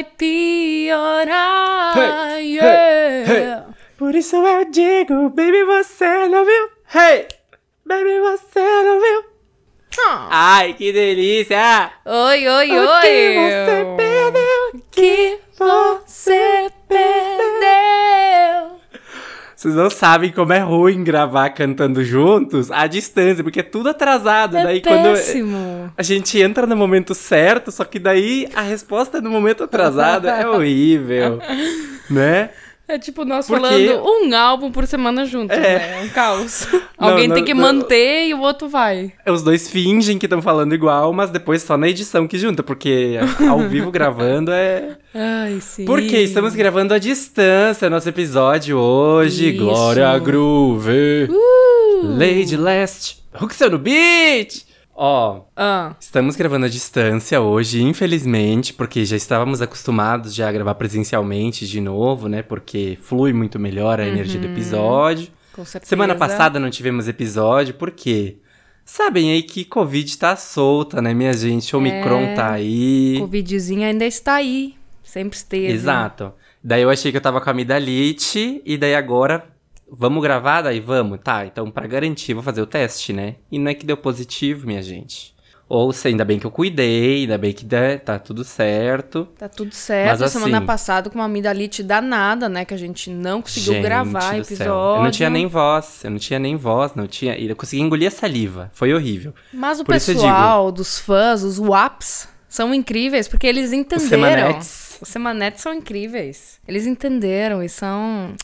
vai piorar. Hey, yeah. hey. Por isso eu digo, baby, você não viu? Hey! Baby, você não viu? Ah. Ai, que delícia! Oi, oi, O oi. que você perdeu? que você perdeu. Vocês não sabem como é ruim gravar cantando juntos à distância, porque é tudo atrasado. É daí péssimo. quando a gente entra no momento certo, só que daí a resposta é no momento atrasado é horrível, né? É tipo nós Porque- falando um álbum por semana juntos, É. né? É um caos. Alguém não, tem que não. manter e o outro vai. Os dois fingem que estão falando igual, mas depois só na edição que junta, porque ao vivo gravando é. Ai, sim. Porque estamos gravando à distância nosso episódio hoje. Isso. Glória Groove. Uh! Lady Last. Hooks no Beat. Ó, Ah, estamos gravando à distância hoje, infelizmente, porque já estávamos acostumados já a gravar presencialmente de novo, né? Porque flui muito melhor a energia do episódio. com certeza. Semana passada não tivemos episódio, por quê? Sabem aí que Covid tá solta, né, minha gente? Omicron É. tá aí. Covidzinho ainda está aí. Sempre esteve. Exato. Daí eu achei que eu tava com a amidalite, e daí agora, vamos gravar? Daí vamos. Tá, então pra garantir, vou fazer o teste, né? E não é que deu positivo, minha gente. Ou se ainda bem que eu cuidei, ainda bem que dá- tá tudo certo. Tá tudo certo. Mas Semana assim- passada com uma amidalite danada, né? Que a gente não conseguiu Gente gravar episódio. céu. Eu não tinha nem voz, eu não tinha nem voz, não tinha. Eu consegui engolir a saliva. Foi horrível. Mas o Por pessoal dos fãs, os WAPs, são incríveis, porque eles entenderam. Semanetes. Os Semanetes são incríveis. Eles entenderam e são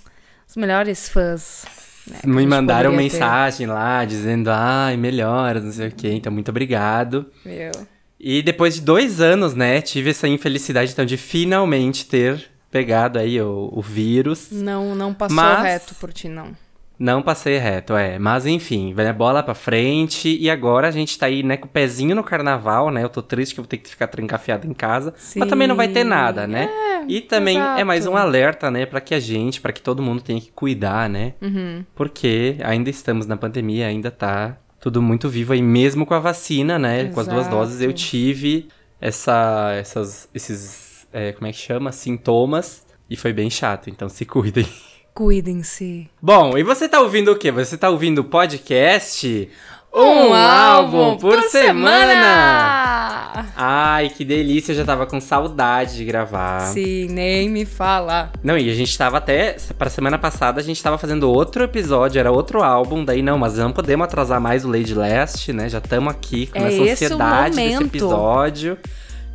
os melhores fãs. né, Me mandaram poderia ter. mensagem lá dizendo, ai, melhoras, não sei o quê. Então, muito obrigado. Meu. E depois de dois anos, né, tive essa infelicidade, então, de finalmente ter pegado aí o, o vírus. Não, não passou Mas- reto por ti, não. Não passei reto, é. Mas enfim, vai a bola pra frente. E agora a gente tá aí, né, com o pezinho no carnaval, né? Eu tô triste que eu vou ter que ficar trancafiado em casa. Mas também não vai ter Sim. nada, né? e também é mais um exato. alerta, né, pra que a gente, pra que todo mundo tenha que cuidar, né? Uhum. Porque ainda estamos na pandemia, ainda tá tudo muito vivo aí, mesmo com a vacina, né? Com as duas Exato. doses eu tive essa, essas, esses, é, como é que chama? Sintomas. E foi bem chato, então se cuidem. Cuidem-se. Bom, e você tá ouvindo o quê? Você tá ouvindo o podcast? Um álbum por semana! Ai, que delícia, eu já tava com saudade de gravar. Sim, nem me fala. Não, e a gente tava até. Pra semana passada a gente tava fazendo outro episódio, era outro álbum, daí não, mas não podemos atrasar mais o Lady Last, né? Já estamos aqui com É essa ansiedade desse episódio.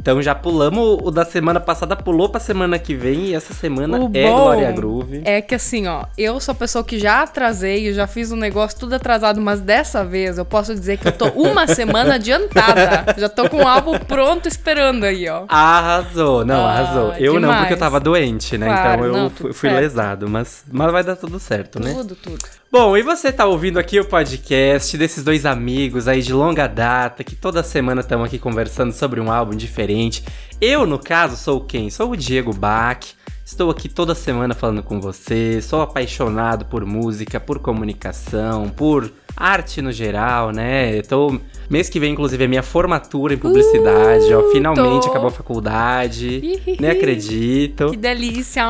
Então já pulamos o da semana passada, pulou pra semana que vem e essa semana O é Glória Groove. É que assim, ó, eu sou a pessoa que já atrasei, eu já fiz um negócio tudo atrasado, mas dessa vez eu posso dizer que eu tô uma semana adiantada. Já tô com o álbum pronto esperando aí, ó. Arrasou, não, Ah, arrasou. Eu não, demais. porque eu tava doente, né? Claro, então eu não, fui, tudo fui lesado, mas, mas vai dar tudo certo, né? Tudo, tudo. Bom, e você tá ouvindo aqui o podcast desses dois amigos aí de longa data, que toda semana estão aqui conversando sobre um álbum diferente. Eu, no caso, sou quem? Sou o Diego Bach. Estou aqui toda semana falando com você. Sou apaixonado por música, por comunicação, por arte no geral, né? Tô mês que vem inclusive é minha formatura em publicidade, ó, finalmente tô. acabou a faculdade. Ihihi. Nem acredito. Que delícia!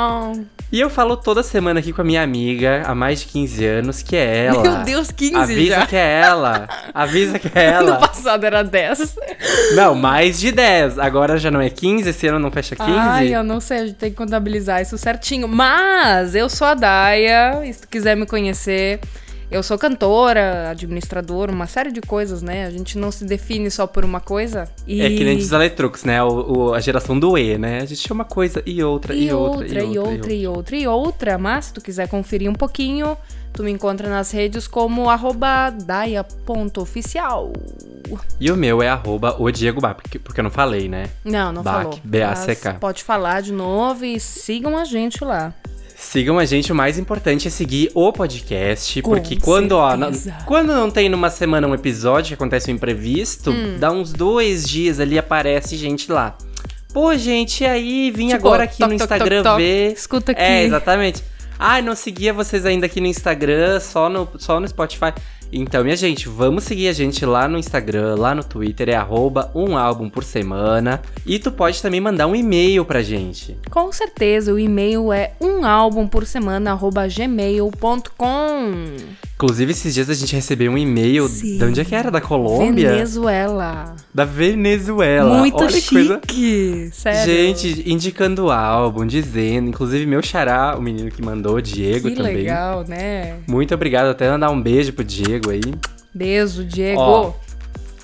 E eu falo toda semana aqui com a minha amiga, há mais de 15 anos, que é ela. Meu Deus, 15 Avisa já. que é ela. Avisa que é No ela. passado era 10. Não, mais de 10. Agora já não é 15, esse ano não fecha 15. Ai, eu não sei, a gente tem que contabilizar isso certinho. Mas eu sou a Daia, e se tu quiser me conhecer, eu sou cantora, administradora, uma série de coisas, né? A gente não se define só por uma coisa. E... É que nem diz a Letrux, né? O, o- a geração do E, né? A gente chama coisa e outra, e, E outra, outra, e outra, e outra, e outra. Mas se tu quiser conferir um pouquinho, tu me encontra nas redes como arroba daia.oficial. E o meu é arroba o Diego Bach, porque, porque eu não falei, né? Não, não Bac, falou. B-A-C-K. Pode falar de novo e sigam a gente lá. Sigam a gente, o mais importante é seguir o podcast, Com porque quando, ó, quando não tem numa semana um episódio que acontece um imprevisto, Hum. dá uns dois dias ali aparece gente lá. Pô, gente, e aí? Vim Tipo, agora aqui toc, no toc, toc, Instagram toc, ver. escuta aqui. É, exatamente. Ai, não seguia vocês ainda aqui no Instagram, só no, só no Spotify. Então, minha gente, vamos seguir a gente lá no Instagram, lá no Twitter, é arroba um álbum por semana. E tu pode também mandar um e-mail pra gente. Com certeza, o e-mail é umálbumporsemana.gmail.com Inclusive, esses dias a gente recebeu um e-mail. Sim. De onde é que era? Da Colômbia? Venezuela. Da Venezuela. Muito Olha que coisa. chique. Sério. Gente, indicando o álbum, dizendo. Inclusive, meu xará, o menino que mandou, o Diego que também. legal, né? Muito obrigado. Até mandar um beijo pro Diego aí. Beijo, Diego. Ó,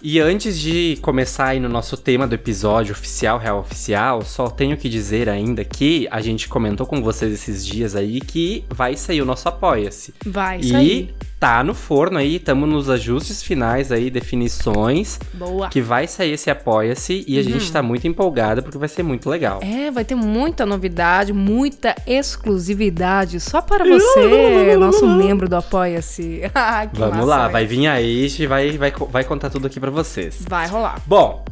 E antes de começar aí no nosso tema do episódio oficial, real oficial, só tenho que dizer ainda que a gente comentou com vocês esses dias aí que vai sair o nosso Apoia-se. Vai E sair. Tá no forno aí, estamos nos ajustes finais aí, definições, Boa. que vai sair esse Apoia-se e a gente tá muito empolgada porque vai ser muito legal. É, vai ter muita novidade, muita exclusividade só para você, nosso membro do Apoia-se. Ah, Vamos massa, lá, vai vir a Eixe e vai, vai, vai contar tudo aqui pra vocês. Vai rolar. Bom,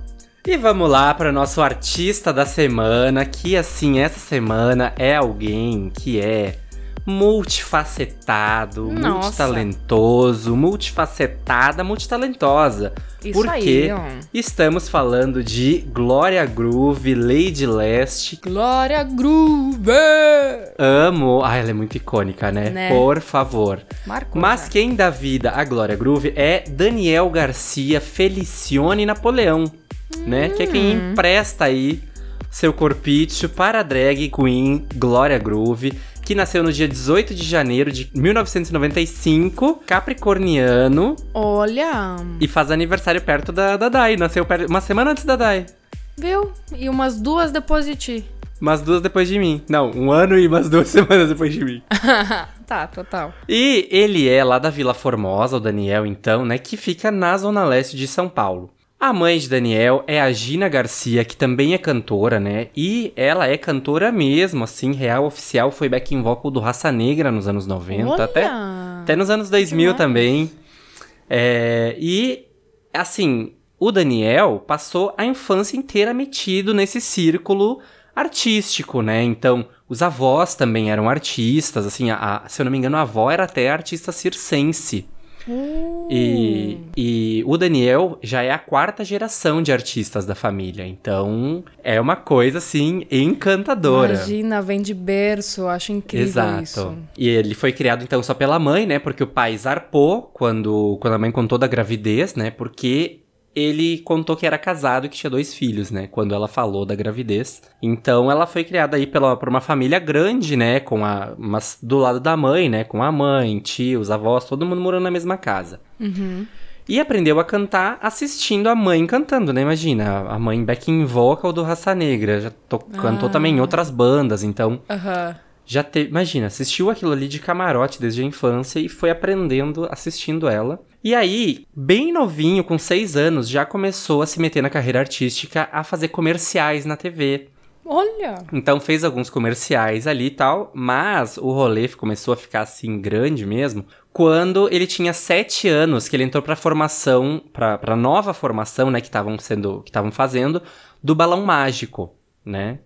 e vamos lá para nosso artista da semana, que assim, essa semana é alguém que é multifacetado, Nossa. multitalentoso, multifacetada, multitalentosa. Isso Porque aí, estamos falando de Glória Groove, Lady Leste. Glória Groove! Amo. Ah, ela é muito icônica, né? Né? Por favor. Marcou. Mas já. quem dá vida à Glória Groove é Daniel Garcia Felicione Napoleão, né? Que é quem Hum. empresta aí seu corpício para a drag queen Glória Groove, que nasceu no dia 18 de janeiro de 1995, capricorniano, Olha, e faz aniversário perto da, da Dai. Nasceu uma semana antes da Dai. viu? E umas duas depois de ti. Umas duas depois de mim. Não, um ano e umas duas semanas depois de mim. tá, total. E ele é lá da Vila Formosa, o Daniel, então, né? Que fica na zona leste de São Paulo. A mãe de Daniel é a Gina Garcia, que também é cantora, né? E ela é cantora mesmo, assim, real, oficial. Foi backing vocal do Raça Negra nos anos 90, Olha! até, até nos anos 2000 Demais. também. É, e, assim, o Daniel passou a infância inteira metido nesse círculo artístico, né? Então, os avós também eram artistas, assim, a, a- se eu não me engano, a avó era até artista circense. Uh, E, e o Daniel já é a quarta geração de artistas da família, então é uma coisa, assim, encantadora. Imagina, vem de berço, eu acho incrível Exato. isso. E ele foi criado então só pela mãe, né? Porque o pai zarpou quando, quando a mãe contou da gravidez, né? Porque ele contou que era casado e que tinha dois filhos, né? Quando ela falou da gravidez. Então ela foi criada aí pela, por uma família grande, né? Com a, mas do lado da mãe, né? Com a mãe, tios, avós, todo mundo morando na mesma casa. Uhum. E aprendeu a cantar assistindo a mãe cantando, né? Imagina, a mãe backing vocal do Raça Negra. Já to- cantou Ah. também em outras bandas, então Aham. Já teve, imagina, assistiu aquilo ali de camarote desde a infância e foi aprendendo assistindo ela. E aí, bem novinho, com seis anos, já começou a se meter na carreira artística, a fazer comerciais na TV. Olha! Então fez alguns comerciais ali e tal, mas o rolê começou a ficar assim grande mesmo quando ele tinha sete anos, que ele entrou pra formação, pra, pra nova formação, né, que estavam sendo, que estavam fazendo, do Balão Mágico, né?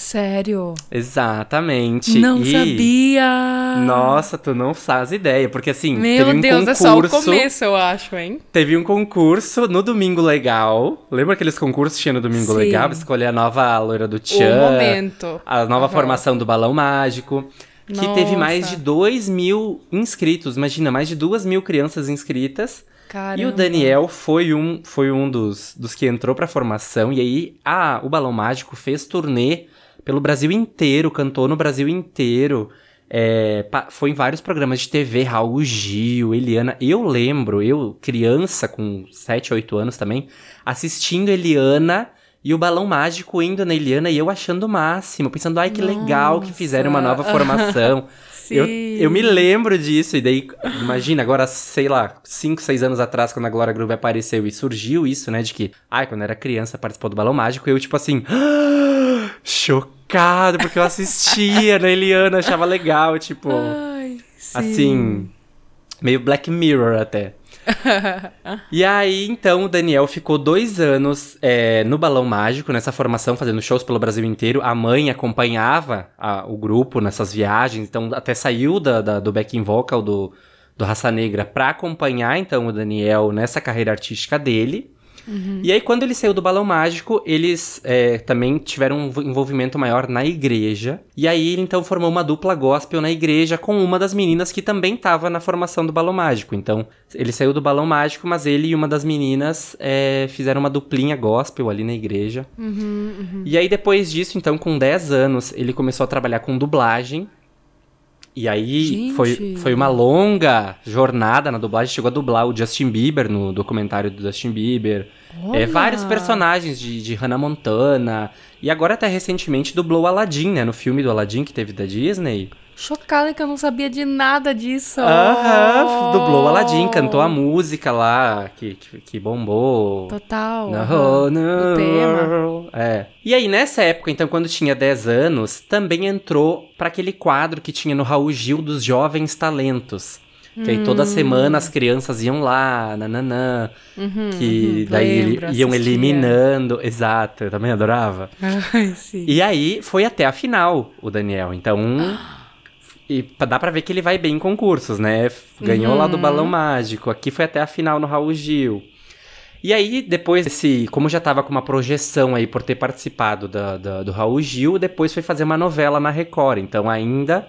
Sério? Exatamente. Não E- sabia! Nossa, tu não faz ideia, porque assim, Meu teve um Deus, concurso, é só o começo, eu acho, hein? teve um concurso no Domingo Legal. Lembra aqueles concursos que tinha no Domingo Sim. Legal? Escolher a nova loira do O Tchan, momento. a nova Aham. formação do Balão Mágico, que teve mais Nossa. de 2 mil inscritos. Imagina, mais de 2 mil crianças inscritas. Caramba. E o Daniel foi um, foi um dos, dos que entrou pra formação. E aí, a, o Balão Mágico fez turnê pelo Brasil inteiro, cantou no Brasil inteiro. é, foi em vários programas de TV, Raul Gil, Eliana. Eu lembro, eu, criança, com 7, 8 anos também, assistindo Eliana e o Balão Mágico indo na Eliana e eu achando o máximo, pensando, ai que legal que fizeram uma nova Nossa. formação. Eu, eu me lembro disso, e daí, imagina, agora, sei lá, 5, 6 anos atrás, quando a Glória Groove apareceu e surgiu isso, né, de que, ai, quando era criança participou do Balão Mágico, eu, tipo assim, chocado, porque eu assistia na Eliana, achava legal, tipo, Ai, sim. assim, meio Black Mirror até. E aí, então, o Daniel ficou dois anos é, no Balão Mágico, nessa formação, fazendo shows pelo Brasil inteiro. A mãe acompanhava a- o grupo nessas viagens, então até saiu da, da- do backing vocal do, do Raça Negra para acompanhar então o Daniel nessa carreira artística dele. Uhum. E aí, quando ele saiu do Balão Mágico, eles é, também tiveram um envolvimento maior na igreja. E aí, ele então formou uma dupla gospel na igreja com uma das meninas que também estava na formação do Balão Mágico. Então, ele saiu do Balão Mágico, mas ele e uma das meninas é, fizeram uma duplinha gospel ali na igreja. Uhum, uhum. E aí, depois disso, então, com 10 anos, ele começou a trabalhar com dublagem. E aí foi, foi uma longa jornada na dublagem. Chegou a dublar o Justin Bieber no documentário do Justin Bieber. É, vários personagens de, de Hannah Montana. E agora até recentemente dublou o Aladdin, né? No filme do Aladdin que teve da Disney. Chocada que eu não sabia de nada disso. Aham, dublou o Aladdin, cantou a música lá que, que, que bombou. Total. No, no, o tema. É. E aí, nessa época, então, quando tinha 10 anos, também entrou para aquele quadro que tinha no Raul Gil dos Jovens Talentos. Que aí toda hum. semana as crianças iam lá, nananã. Uhum, que uhum, daí lembro, iam assistia. eliminando. Exato, eu também adorava. Ai, sim. E aí foi até a final o Daniel. Então. E dá pra ver que ele vai bem em concursos, né? Ganhou uhum. lá do uhum. Balão Mágico. Aqui foi até a final no Raul Gil. E aí, depois desse. Como já tava com uma projeção aí por ter participado da, da, do Raul Gil, depois foi fazer uma novela na Record. Então, ainda.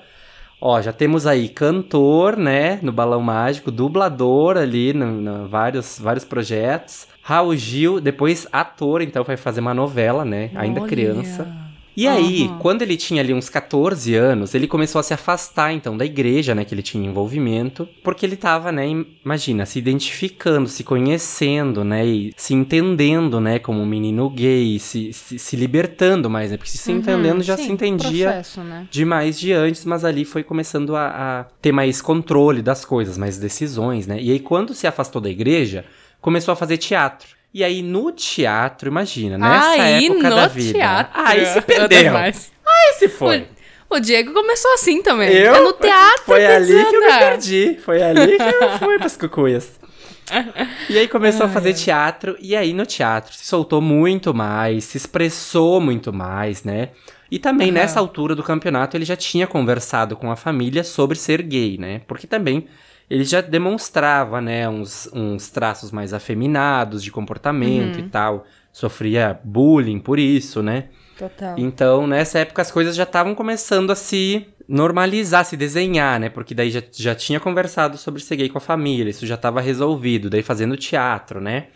Ó, já temos aí cantor, né? No Balão Mágico, dublador ali, no, no vários, vários projetos. Raul Gil, depois ator, então vai fazer uma novela, né? Ainda Olha. criança. E aí, uhum. quando ele tinha ali uns 14 anos, ele começou a se afastar, então, da igreja, né, que ele tinha envolvimento, porque ele tava, né, imagina, se identificando, se conhecendo, né, e se entendendo, né, como um menino gay, se, se, se libertando mais, né, porque se uhum, entendendo já sim, se entendia processo, né? demais de antes, mas ali foi começando a, a ter mais controle das coisas, mais decisões, né, e aí quando se afastou da igreja, começou a fazer teatro. E aí no teatro, imagina, nessa aí, época da vida. Teatro. Aí se perdeu. Aí se foi. O, o, Diego começou assim também. Eu? É no teatro. Foi ali que eu me perdi. Foi ali que eu fui pras cucuias. E aí começou Ai, a fazer teatro, e aí no teatro se soltou muito mais, se expressou muito mais, né? E também uhum. nessa altura do campeonato ele já tinha conversado com a família sobre ser gay, né? Porque também ele já demonstrava, né, uns, uns traços mais afeminados de comportamento uhum. e tal. Sofria bullying por isso, né? Total. Então, nessa época, as coisas já estavam começando a se normalizar, se desenhar, né? Porque daí já, já tinha conversado sobre ser gay com a família, isso já estava resolvido, daí fazendo teatro, né?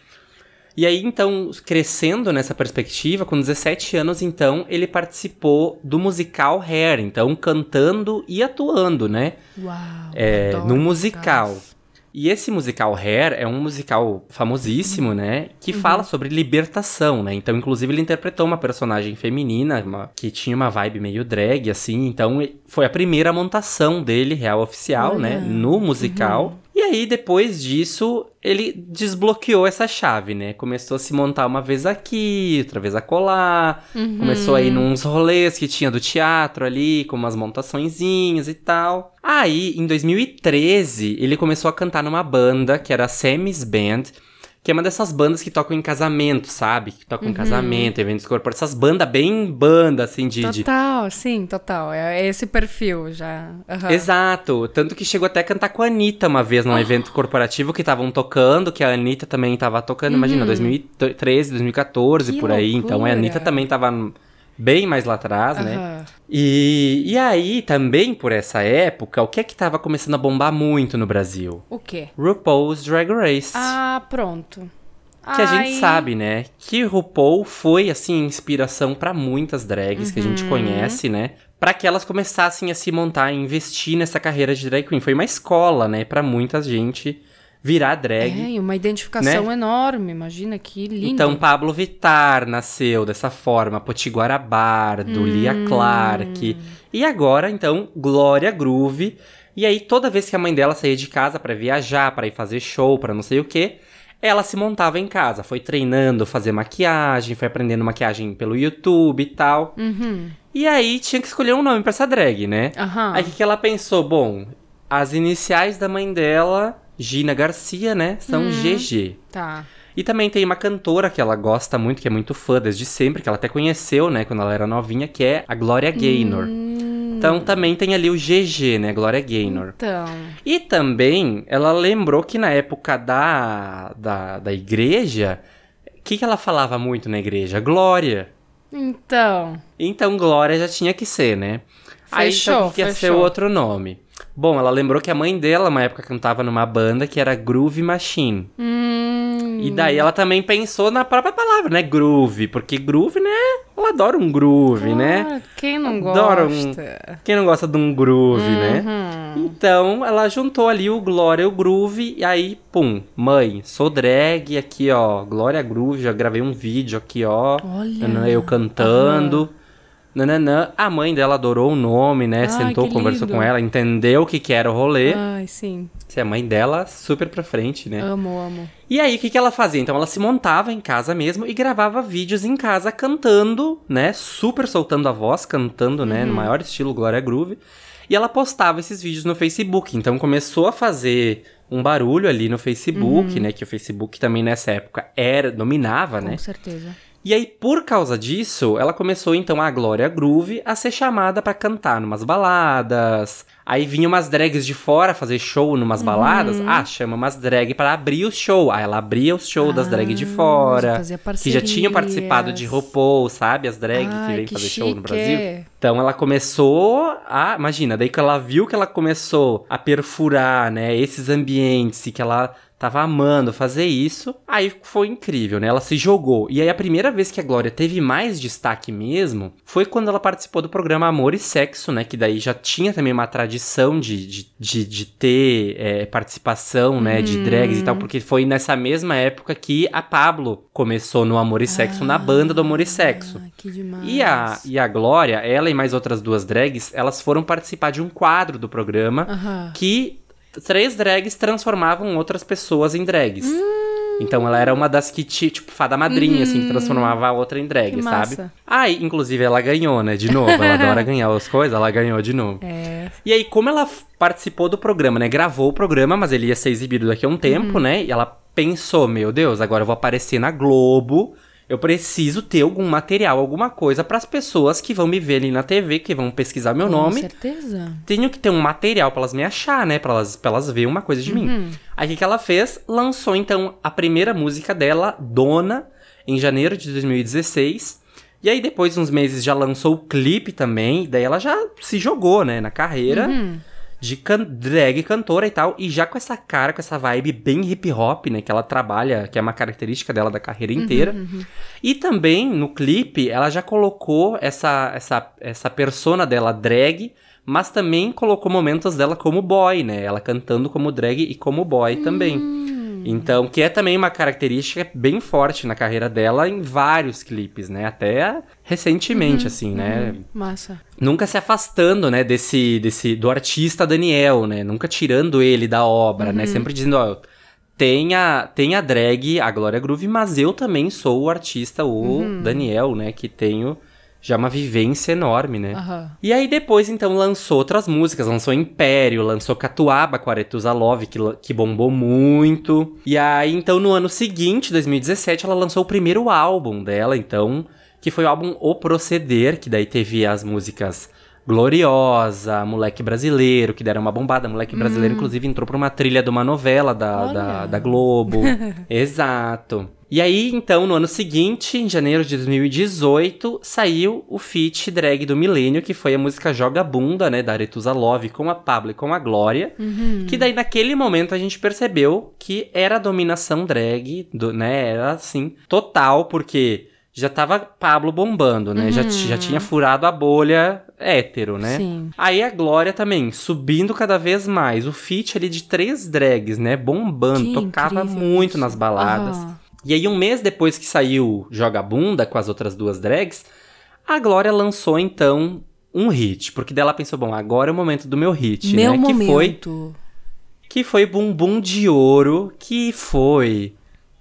E aí, então, crescendo nessa perspectiva, com 17 anos, então, ele participou do musical Hair, então, cantando e atuando, né? Uau! É, no musical. Musicais. E esse musical Hair é um musical famosíssimo, uhum. né? Que uhum. fala sobre libertação, né? Então, inclusive, ele interpretou uma personagem feminina uma, que tinha uma vibe meio drag, assim. Então, foi a primeira montação dele, real oficial, né? No musical. E aí, depois disso, ele desbloqueou essa chave, né? Começou a se montar uma vez aqui, outra vez a colar. Uhum. Começou a ir nos rolês que tinha do teatro ali, com umas montaçõezinhas e tal. Aí, em 2013, ele começou a cantar numa banda que era a Sammy's Band que é uma dessas bandas que tocam em casamento, sabe? Que tocam uhum. em casamento, eventos corporativos. Essas bandas bem banda, assim, de... Total, de... sim, total. É esse perfil já. Uhum. Exato. Tanto que chegou até a cantar com a Anitta uma vez num oh. evento corporativo que estavam tocando, que a Anitta também tava tocando. Uhum. Imagina, 2013, 2014, que por aí. Loucura. Então a Anitta também tava bem mais lá atrás, né? E, e aí, também por essa época, o que é que tava começando a bombar muito no Brasil? O quê? RuPaul's Drag Race. Ah, pronto. Que Ai. a gente sabe, né? Que RuPaul foi, assim, inspiração para muitas drags uhum. que a gente uhum. conhece, né? Para que elas começassem a se montar, e investir nessa carreira de drag queen. Foi uma escola, né? Para muita gente virar drag. É, uma identificação né? enorme, imagina que lindo. Então, Pablo Vittar nasceu dessa forma, Potiguara Bardo, hum. Lia Clark. E agora, então, Glória Groove. E aí, toda vez que a mãe dela saía de casa para viajar, para ir fazer show, para não sei o que, ela se montava em casa. Foi treinando fazer maquiagem, foi aprendendo maquiagem pelo YouTube e tal. Uhum. E aí, tinha que escolher um nome para essa drag, né? Uhum. Aí, o que, que ela pensou? Bom, as iniciais da mãe dela Gina Garcia, né? São hum, GG. Tá. E também tem uma cantora que ela gosta muito, que é muito fã desde sempre, que ela até conheceu, né, quando ela era novinha, que é a Gloria Gaynor. Hum, Então também tem ali o GG, né? Glória Gaynor. Então. E também ela lembrou que na época da, da, da igreja, o que, que ela falava muito na igreja? Glória. Então. Então Glória já tinha que ser, né? Aí Fechou, então, que ia ser fechou. outro nome. Bom, ela lembrou que a mãe dela, uma época, cantava numa banda que era Groove Machine. Hum. E daí ela também pensou na própria palavra, né? Groove. Porque groove, né? Ela adora um groove, né? Ah, Quem não Adoro um- gosta? Quem não gosta de um groove, né? Uhum. Então, ela juntou ali o Glória e o Groove, e aí, pum, mãe, sou drag, aqui, ó, Glória Groove, já gravei um vídeo aqui, ó, Olha. eu cantando, nananã. A mãe dela adorou o nome, né, Ai, sentou, conversou lindo. com ela, entendeu o que que era o rolê. Ai, sim. Se a mãe dela, super pra frente, né. Amo, amo. E aí, o que, que ela fazia? Então, ela se montava em casa mesmo e gravava vídeos em casa cantando, né? Super soltando a voz, cantando, né? No maior estilo Glória Groove. E ela postava esses vídeos no Facebook. Então, começou a fazer um barulho ali no Facebook, né? Que o Facebook também nessa época era dominava, né? Com certeza. E aí, por causa disso, ela começou então a Glória Groove a ser chamada pra cantar numas baladas. Aí vinha umas drags de fora fazer show numas Uhum. baladas. Ah, chama umas drag pra abrir o show. Aí ela abria o show das drag de Ah, fora. Que já tinham participado de. RuPaul, sabe? As drag que vêm fazer show no chique. Brasil. Então ela começou a. Imagina, daí que ela viu que ela começou a perfurar, né? Esses ambientes e que ela tava amando fazer isso. Aí foi incrível, né? Ela se jogou. E aí a primeira vez que a Glória teve mais destaque mesmo foi quando ela participou do programa Amor e Sexo, né? Que daí já tinha também uma tradição de, de, de, de ter é, participação, né? De drags e tal, porque foi nessa mesma época que a Pablo começou no Amor e Sexo, na banda do Amor e Sexo. Ah, que demais. E a, e a Glória, ela e mais outras duas drags, elas foram participar de um quadro do programa Aham. que três drags transformavam outras pessoas em drags. Hum. Então ela era uma das que, ti- tipo, fada madrinha, assim, que transformava a outra em drag, Que sabe? massa. Aí, inclusive, ela ganhou, né? De novo. Ela adora ganhar as coisas, ela ganhou de novo. É. E aí, como ela participou do programa, né? Gravou o programa, mas ele ia ser exibido daqui a um tempo, né? E ela pensou, meu Deus, agora eu vou aparecer na Globo. Eu preciso ter algum material, alguma coisa para as pessoas que vão me ver ali na TV, que vão pesquisar meu Com nome. certeza. Tenho que ter um material para elas me achar, né? Pra elas, pra elas verem uma coisa de mim. Aí o que que ela fez? Lançou então a primeira música dela, Dona, em janeiro de 2016. E aí depois, uns meses, já lançou o clipe também. Daí ela já se jogou, né, na carreira Uhum. De can drag cantora e tal. E já com essa cara, com essa vibe bem hip hop, né, que ela trabalha, que é uma característica dela da carreira inteira. E também no clipe ela já colocou essa essa essa persona dela drag, mas também colocou momentos dela como boy, né? Ela cantando como drag e como boy também. Então, que é também uma característica bem forte na carreira dela em vários clipes, né? Até recentemente, assim, né? Massa. Nunca se afastando, né, desse, desse do artista Daniel, né? Nunca tirando ele da obra, né? Sempre dizendo, ó, tem a, tem a drag, a Glória Groove, mas eu também sou o artista, o Daniel, né? Que tenho já uma vivência enorme, né? Aham. E aí depois, então, lançou outras músicas. Lançou Império, lançou Catuaba com Aretusa Love, que, que bombou muito. E aí, então, no ano seguinte, 2017, ela lançou o primeiro álbum dela, então, que foi o álbum O Proceder, que daí teve as músicas Gloriosa, Moleque Brasileiro, que deram uma bombada. Moleque Brasileiro, inclusive, entrou pra uma trilha de uma novela da, da, da Globo. Exato. E aí, então, no ano seguinte, em janeiro de 2018, saiu o feat drag do milênio, que foi a música Joga Bunda, né, da Aretusa Love, com a Pablo e com a Glória. Que daí, naquele momento, a gente percebeu que era a dominação drag, do, né, era assim, total, porque já tava Pablo bombando, né, já, ti- já tinha furado a bolha hétero, né. Sim. Aí a Glória também, subindo cada vez mais. O feat ali de três drags, né? Bombando, Que tocava muito isso. nas baladas. Aham. E aí, um mês depois que saiu Joga Bunda com as outras duas drags, a Glória lançou então um hit. Porque dela pensou, bom, agora é o momento do meu hit, Meu né? momento. Que foi, que foi Bumbum de Ouro, que foi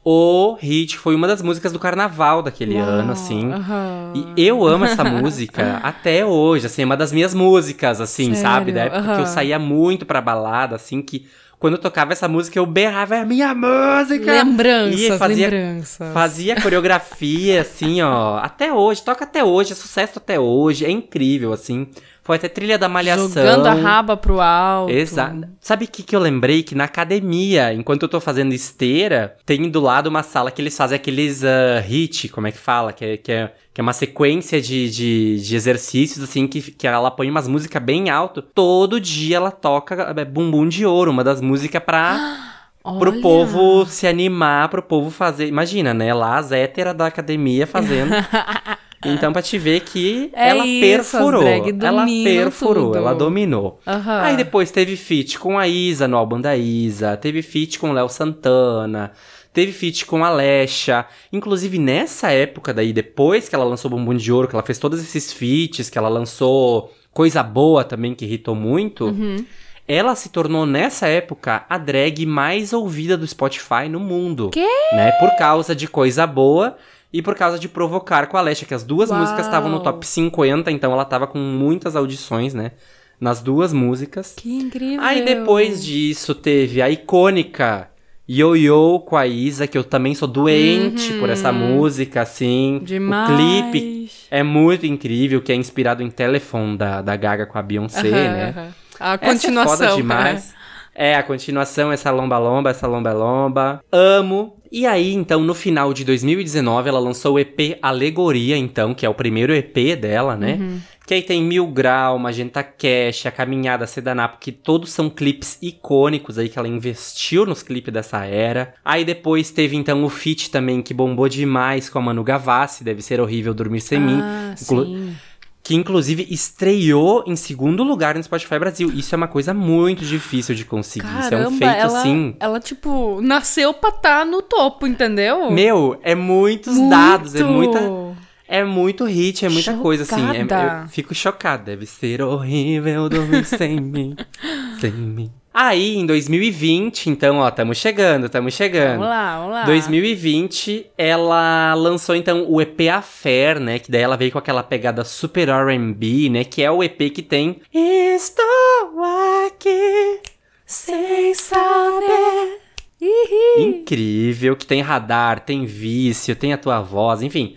o hit, foi uma das músicas do carnaval daquele Uau, ano, assim. aham. E eu amo essa música até hoje, assim, é uma das minhas músicas, assim, Sério? sabe? Da época que eu saía muito pra balada, assim, que quando eu tocava essa música eu berrava, é a minha música! Lembranças, E fazia, lembranças. Fazia coreografia, assim, ó, até hoje, toca até hoje, é sucesso até hoje, é incrível, assim. Foi até trilha da Malhação. Jogando a raba pro alto. Exato. Sabe o que, que eu lembrei? Que na academia, enquanto eu tô fazendo esteira, tem do lado uma sala que eles fazem aqueles uh, hit, como é que fala? Que é, que é, que é uma sequência de, de, de exercícios, assim, que, que ela põe umas músicas bem alto. Todo dia ela toca é, Bumbum de Ouro, uma das músicas pra... Pro Olha. povo se animar, pro povo fazer. Imagina, né? Lá as héteras da academia fazendo. então, pra te ver que É ela isso, perfurou. Ela perfurou, tudo. ela dominou. Aham. Aí depois teve feat com a Isa no álbum da Isa, teve feat com o Léo Santana, teve feat com a Lesha. Inclusive nessa época daí, depois que ela lançou Bumbum de Ouro, que ela fez todos esses feats, que ela lançou Coisa Boa também, que irritou muito, Uhum. ela se tornou nessa época a drag mais ouvida do Spotify no mundo. Quê? Né? Por causa de Coisa Boa e por causa de Provocar com a Lesha, que as duas Uau. músicas estavam no top 50, então ela tava com muitas audições, né? Nas duas músicas. Que incrível. Aí depois disso teve a icônica Yo-Yo com a Isa, que eu também sou doente Uhum. por essa música, assim. Demais. O clipe é muito incrível, que é inspirado em Telephone da, da Gaga com a Beyoncé, Aham, né? aham. A Essa continuação. é foda demais. É, a continuação, essa lomba-lomba, essa lomba-lomba. Amo. E aí, então, no final de 2019, ela lançou o EP Alegoria, então, que é o primeiro EP dela, né? Uhum. Que aí tem Mil Grau, Magenta Cash, A Caminhada, Sedanapo, que todos são clipes icônicos aí que ela investiu nos clipes dessa era. Aí depois teve então o feat também que bombou demais com a Manu Gavassi, Deve Ser Horrível Dormir Sem Mim. Ah, Inclu- sim. Que inclusive estreou em segundo lugar no Spotify Brasil. Isso é uma coisa muito difícil de conseguir. Isso é um Caramba, feito ela, assim. ela, tipo, nasceu pra estar no topo, entendeu? Meu, é muitos Muito. dados, é muita. É muito hit, é muita coisa, assim. É- Chocada. eu fico chocada. Deve ser horrível dormir sem mim. Sem mim. Aí, em 2020, então, ó, tamo chegando, tamo chegando. Vamos lá, vamos lá. 2020, ela lançou então o EP Affair, né? Que daí ela veio com aquela pegada super R&B, né? Que é o EP que tem Estou aqui sem saber. Incrível, que tem radar, tem vício, tem a tua voz, enfim.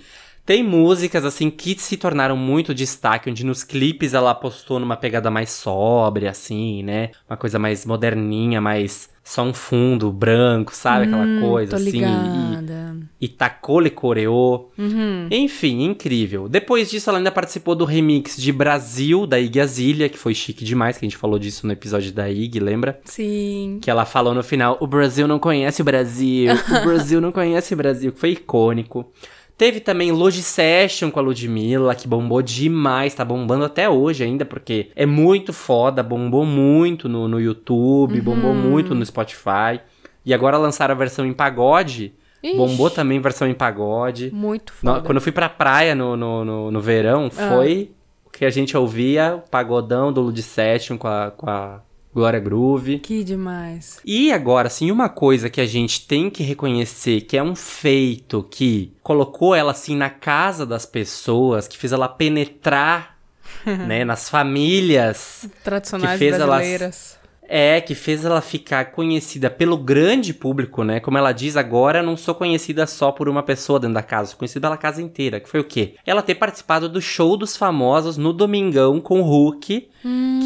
Tem músicas assim que se tornaram muito destaque, onde nos clipes ela apostou numa pegada mais sóbria, assim, né? Uma coisa mais moderninha, mais só um fundo branco, sabe? Aquela hum, coisa assim. ligada. E, e tacou-lhe coreô. Uhum. Enfim, incrível. Depois disso, ela ainda participou do remix de Brasil, da Iggy Azalea, que foi chique demais, que a gente falou disso no episódio da Iggy, lembra? Sim. Que ela falou no final: o Brasil não conhece o Brasil, o Brasil não conhece o Brasil, que foi icônico. Teve também Logi Session com a Ludmilla, que bombou demais, tá bombando até hoje ainda, porque é muito foda, bombou muito no, no YouTube, bombou muito no Spotify. E agora lançaram a versão em pagode, Ixi, bombou também versão em pagode. Muito No- foda. quando eu fui pra praia no, no, no, no verão, Ah. foi o que a gente ouvia, o pagodão do Lud Session com a, com a Glória Groove. Que demais. E agora, assim, uma coisa que a gente tem que reconhecer que é um feito que colocou ela assim na casa das pessoas, que fez ela penetrar, né, nas famílias. Tradicionais Que fez elas- brasileiras. É, que fez ela ficar conhecida pelo grande público, né? Como ela diz agora, não sou conhecida só por uma pessoa dentro da casa, sou conhecida pela casa inteira. Que foi o quê? Ela ter participado do show dos famosos no Domingão com o Hulk,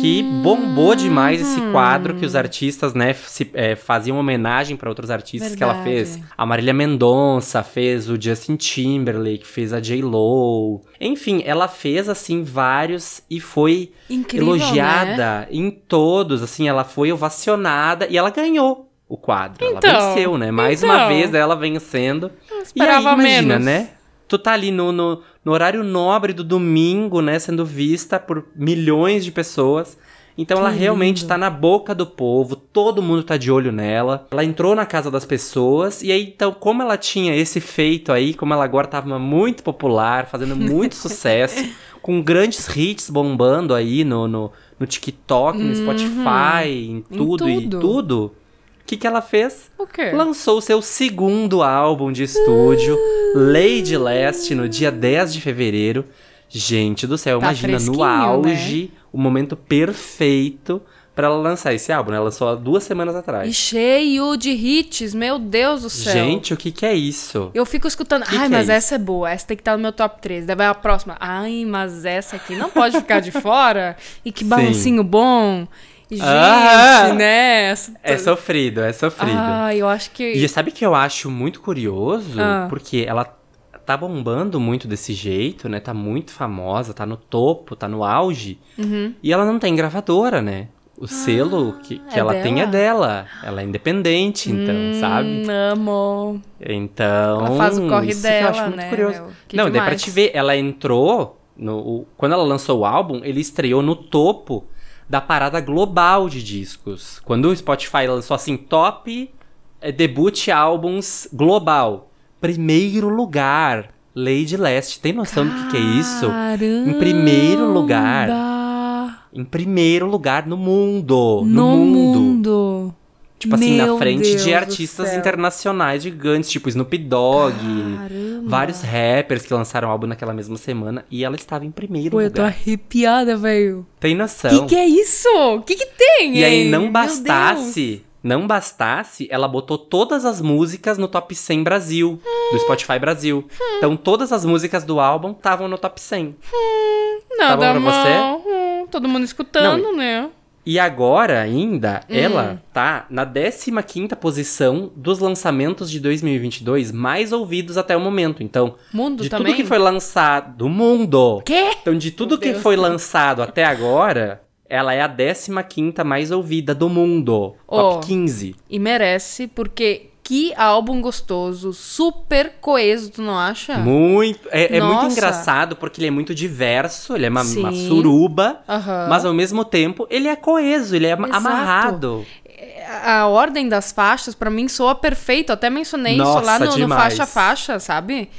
que bombou demais esse quadro que os artistas, né, se- é, faziam homenagem para outros artistas que ela Verdade. fez. A Marília Mendonça fez o Justin Timberlake, fez a J-Lo. Enfim, ela fez, assim, vários e foi Incrível, né? elogiada em todos, assim, ela foi ovacionada e ela ganhou o quadro. Então, ela venceu, né? Mais então. uma vez ela vencendo. E aí, imagina, menos. né? Tu tá ali no, no, no horário nobre do domingo, né? Sendo vista por milhões de pessoas. Então ela Que realmente lindo. tá na boca do povo, todo mundo tá de olho nela. Ela entrou na casa das pessoas, e aí, então, como ela tinha esse feito aí, como ela agora tava muito popular, fazendo muito sucesso, com grandes hits bombando aí no, no, no TikTok, no Spotify, em tudo, e Uhum. tudo. tudo. O que, que ela fez? O quê? lançou seu segundo álbum de estúdio, Lady Last, no dia 10 de fevereiro. Gente do céu, Tá imagina no fresquinho, auge, o momento perfeito pra ela lançar esse álbum, né? Ela lançou há duas semanas atrás. E cheio de hits, meu Deus do céu. Gente, o que que é isso? Eu fico escutando, Que ai, que é mas isso? essa é boa, essa tem que estar no meu top 3. Daí vai a próxima, ai, mas essa aqui não pode ficar de fora. E que Sim. balancinho bom. E, gente, Ah! né? É sofrido, é sofrido. Ai, eu acho que. E sabe que eu acho muito curioso? Ah. Porque ela tá bombando muito desse jeito, né? Tá muito famosa, tá no topo, tá no auge. Uhum. E ela não tem gravadora, né? O selo que, que é ela tem é dela? dela. Ela é independente, então, Hum, sabe? Amo. Então. Ela faz o corre isso que eu dela, acho muito né, curioso. Que não, daí pra demais. te ver, ela entrou. No, o- quando ela lançou o álbum, ele estreou no topo da parada global de discos. Quando o Spotify lançou assim, top eh, debut álbuns global. Primeiro lugar, Lady Last. Tem noção do que, que é isso? Em primeiro lugar. Caramba! Em primeiro lugar no mundo. No, No mundo. mundo. Tipo assim, na Meu frente Deus de artistas internacionais gigantes, tipo Snoop Dogg, Caramba. vários rappers que lançaram álbum naquela mesma semana e ela estava em primeiro Pô, eu tô lugar. arrepiada, velho. Tem noção? Que que é isso? Que que tem, E aí não Meu bastasse, não bastasse, ela botou todas as músicas no top 100 Brasil, do Spotify Brasil. Então todas as músicas do álbum estavam no top 100. Deus. Nada Tá bom pra você? Hum, todo mundo escutando, né? E agora ainda, Hum. ela tá na 15ª posição dos lançamentos de 2022 mais ouvidos até o momento. Então, Mundo de também? tudo que foi lançado do mundo. Quê? Então, de tudo Meu que Deus. foi lançado até agora, ela é a 15ª mais ouvida do mundo. Ó. Top 15. E merece, porque que álbum gostoso, super coeso, tu não acha? Muito, é, é muito engraçado porque ele é muito diverso, ele é uma, uma suruba, Aham. mas ao mesmo tempo ele é coeso, ele é Exato. amarrado. A ordem das faixas, pra mim, soa perfeito. Até mencionei isso Nossa, lá no, no demais. faixa-faixa, sabe?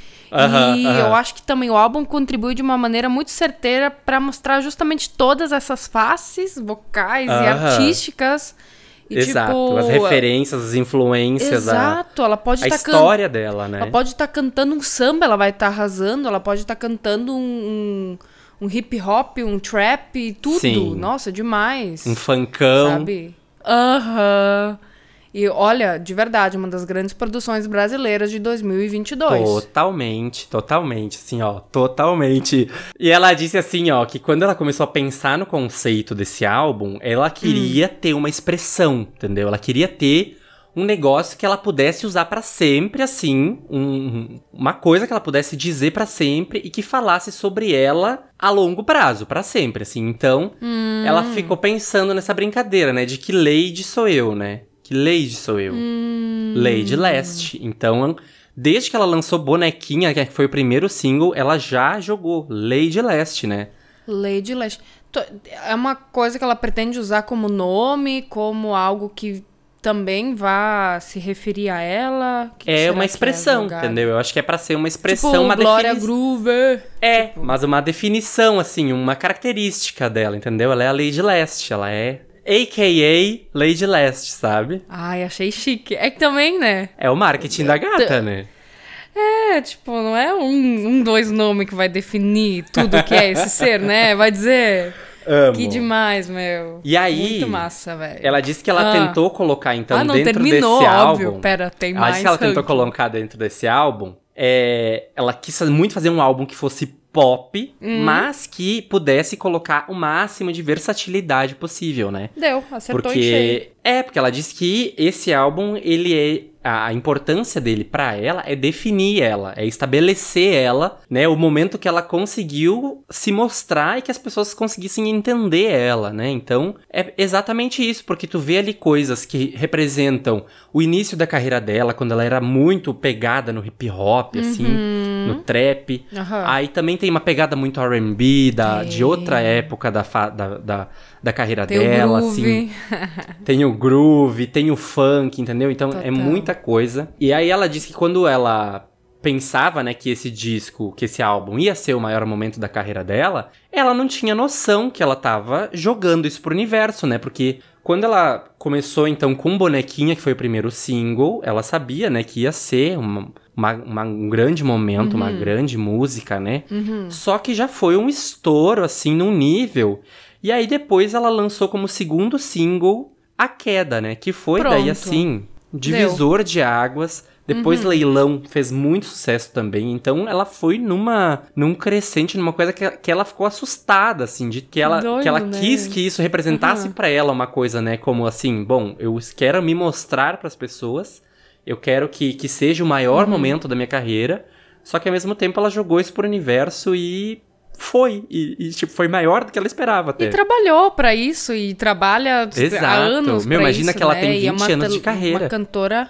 E eu acho que também o álbum contribui de uma maneira muito certeira pra mostrar justamente todas essas faces vocais e artísticas. E, Exato, tipo, as referências, as influências, a, Exato, ela pode a estar história dela, né? Ela pode estar cantando um samba, ela vai estar arrasando. Ela pode estar cantando um, um, um hip hop, um trap, tudo. Sim. Nossa, demais. Um funkão. Sabe? Aham. E olha, de verdade, uma das grandes produções brasileiras de 2022. Totalmente, totalmente, assim, ó, totalmente. E ela disse assim, ó, que quando ela começou a pensar no conceito desse álbum, ela queria Hum. ter uma expressão, entendeu? Ela queria ter um negócio que ela pudesse usar pra sempre, assim, um- uma coisa que ela pudesse dizer pra sempre e que falasse sobre ela a longo prazo, pra sempre, assim. Então, Hum. ela ficou pensando nessa brincadeira, né, de que Lady sou eu, né? Que Lady sou eu. Hum. Lady Last. Então, desde que ela lançou Bonequinha, que foi o primeiro single, ela já jogou Lady Last, né? Lady Lash. To- É uma coisa que ela pretende usar como nome, como algo que também vá se referir a ela. Que que É será uma que expressão, jogado? entendeu? Eu acho que é pra ser uma expressão, Tipo, uma Glória definição. Groove. É, mas uma definição, assim, uma característica dela, entendeu? Ela é a Lady Last, ela é AKA Lady Last, sabe? Ai, achei chique. É que também, né? É o marketing da gata, né? É, tipo, não é um, um dois nome que vai definir tudo que é esse ser, né? Vai dizer. Amo. Que demais, meu. E aí, Muito massa, velho. Ela disse que ela Ah. tentou colocar, então, ah, não, dentro terminou, desse óbvio. álbum. Pera, tem Ela mais. disse que ela tentou colocar dentro desse álbum. É, ela quis muito fazer um álbum que fosse pop, Hum. mas que pudesse colocar o máximo de versatilidade possível, né? Deu, acertou. Porque é, porque ela disse que esse álbum, ele é a, a importância dele pra ela é definir ela, é estabelecer ela, né, o momento que ela conseguiu se mostrar e que as pessoas conseguissem entender ela, né? Então, é exatamente isso, porque tu vê ali coisas que representam o início da carreira dela, quando ela era muito pegada no hip hop, assim, Uhum. no trap. Aham. Aí também tem uma pegada muito R&B de outra época da, da, da, da carreira Tem dela, assim. Tem o groove, tem o funk, entendeu? Então é Total. muita coisa. E aí ela disse que quando ela pensava, né, que esse disco, que esse álbum ia ser o maior momento da carreira dela, ela não tinha noção que ela tava jogando isso pro universo, né? Porque quando ela começou então com Bonequinha, que foi o primeiro single, ela sabia, né, que ia ser uma, uma- uma- um grande momento, uma grande música, né? Uhum. Só que já foi um estouro, assim, num nível E aí depois ela lançou como segundo single A Queda, né? Que foi daí Pronto. assim, divisor de águas. Depois Uhum. Leilão fez muito sucesso também. Então ela foi numa num crescente, numa coisa que, que ela ficou assustada, assim, de que ela, Doido, que ela né? quis que isso representasse Uhum. pra ela uma coisa, né? Como assim, bom, eu quero me mostrar pras pessoas, eu quero que, que seja o maior Uhum. momento da minha carreira. Só que ao mesmo tempo ela jogou isso pro universo e foi. E, e, tipo, foi maior do que ela esperava até. E trabalhou pra isso e trabalha Exato. há anos Meu, imagina isso, que ela né? tem E é 20 uma anos de carreira. Uma cantora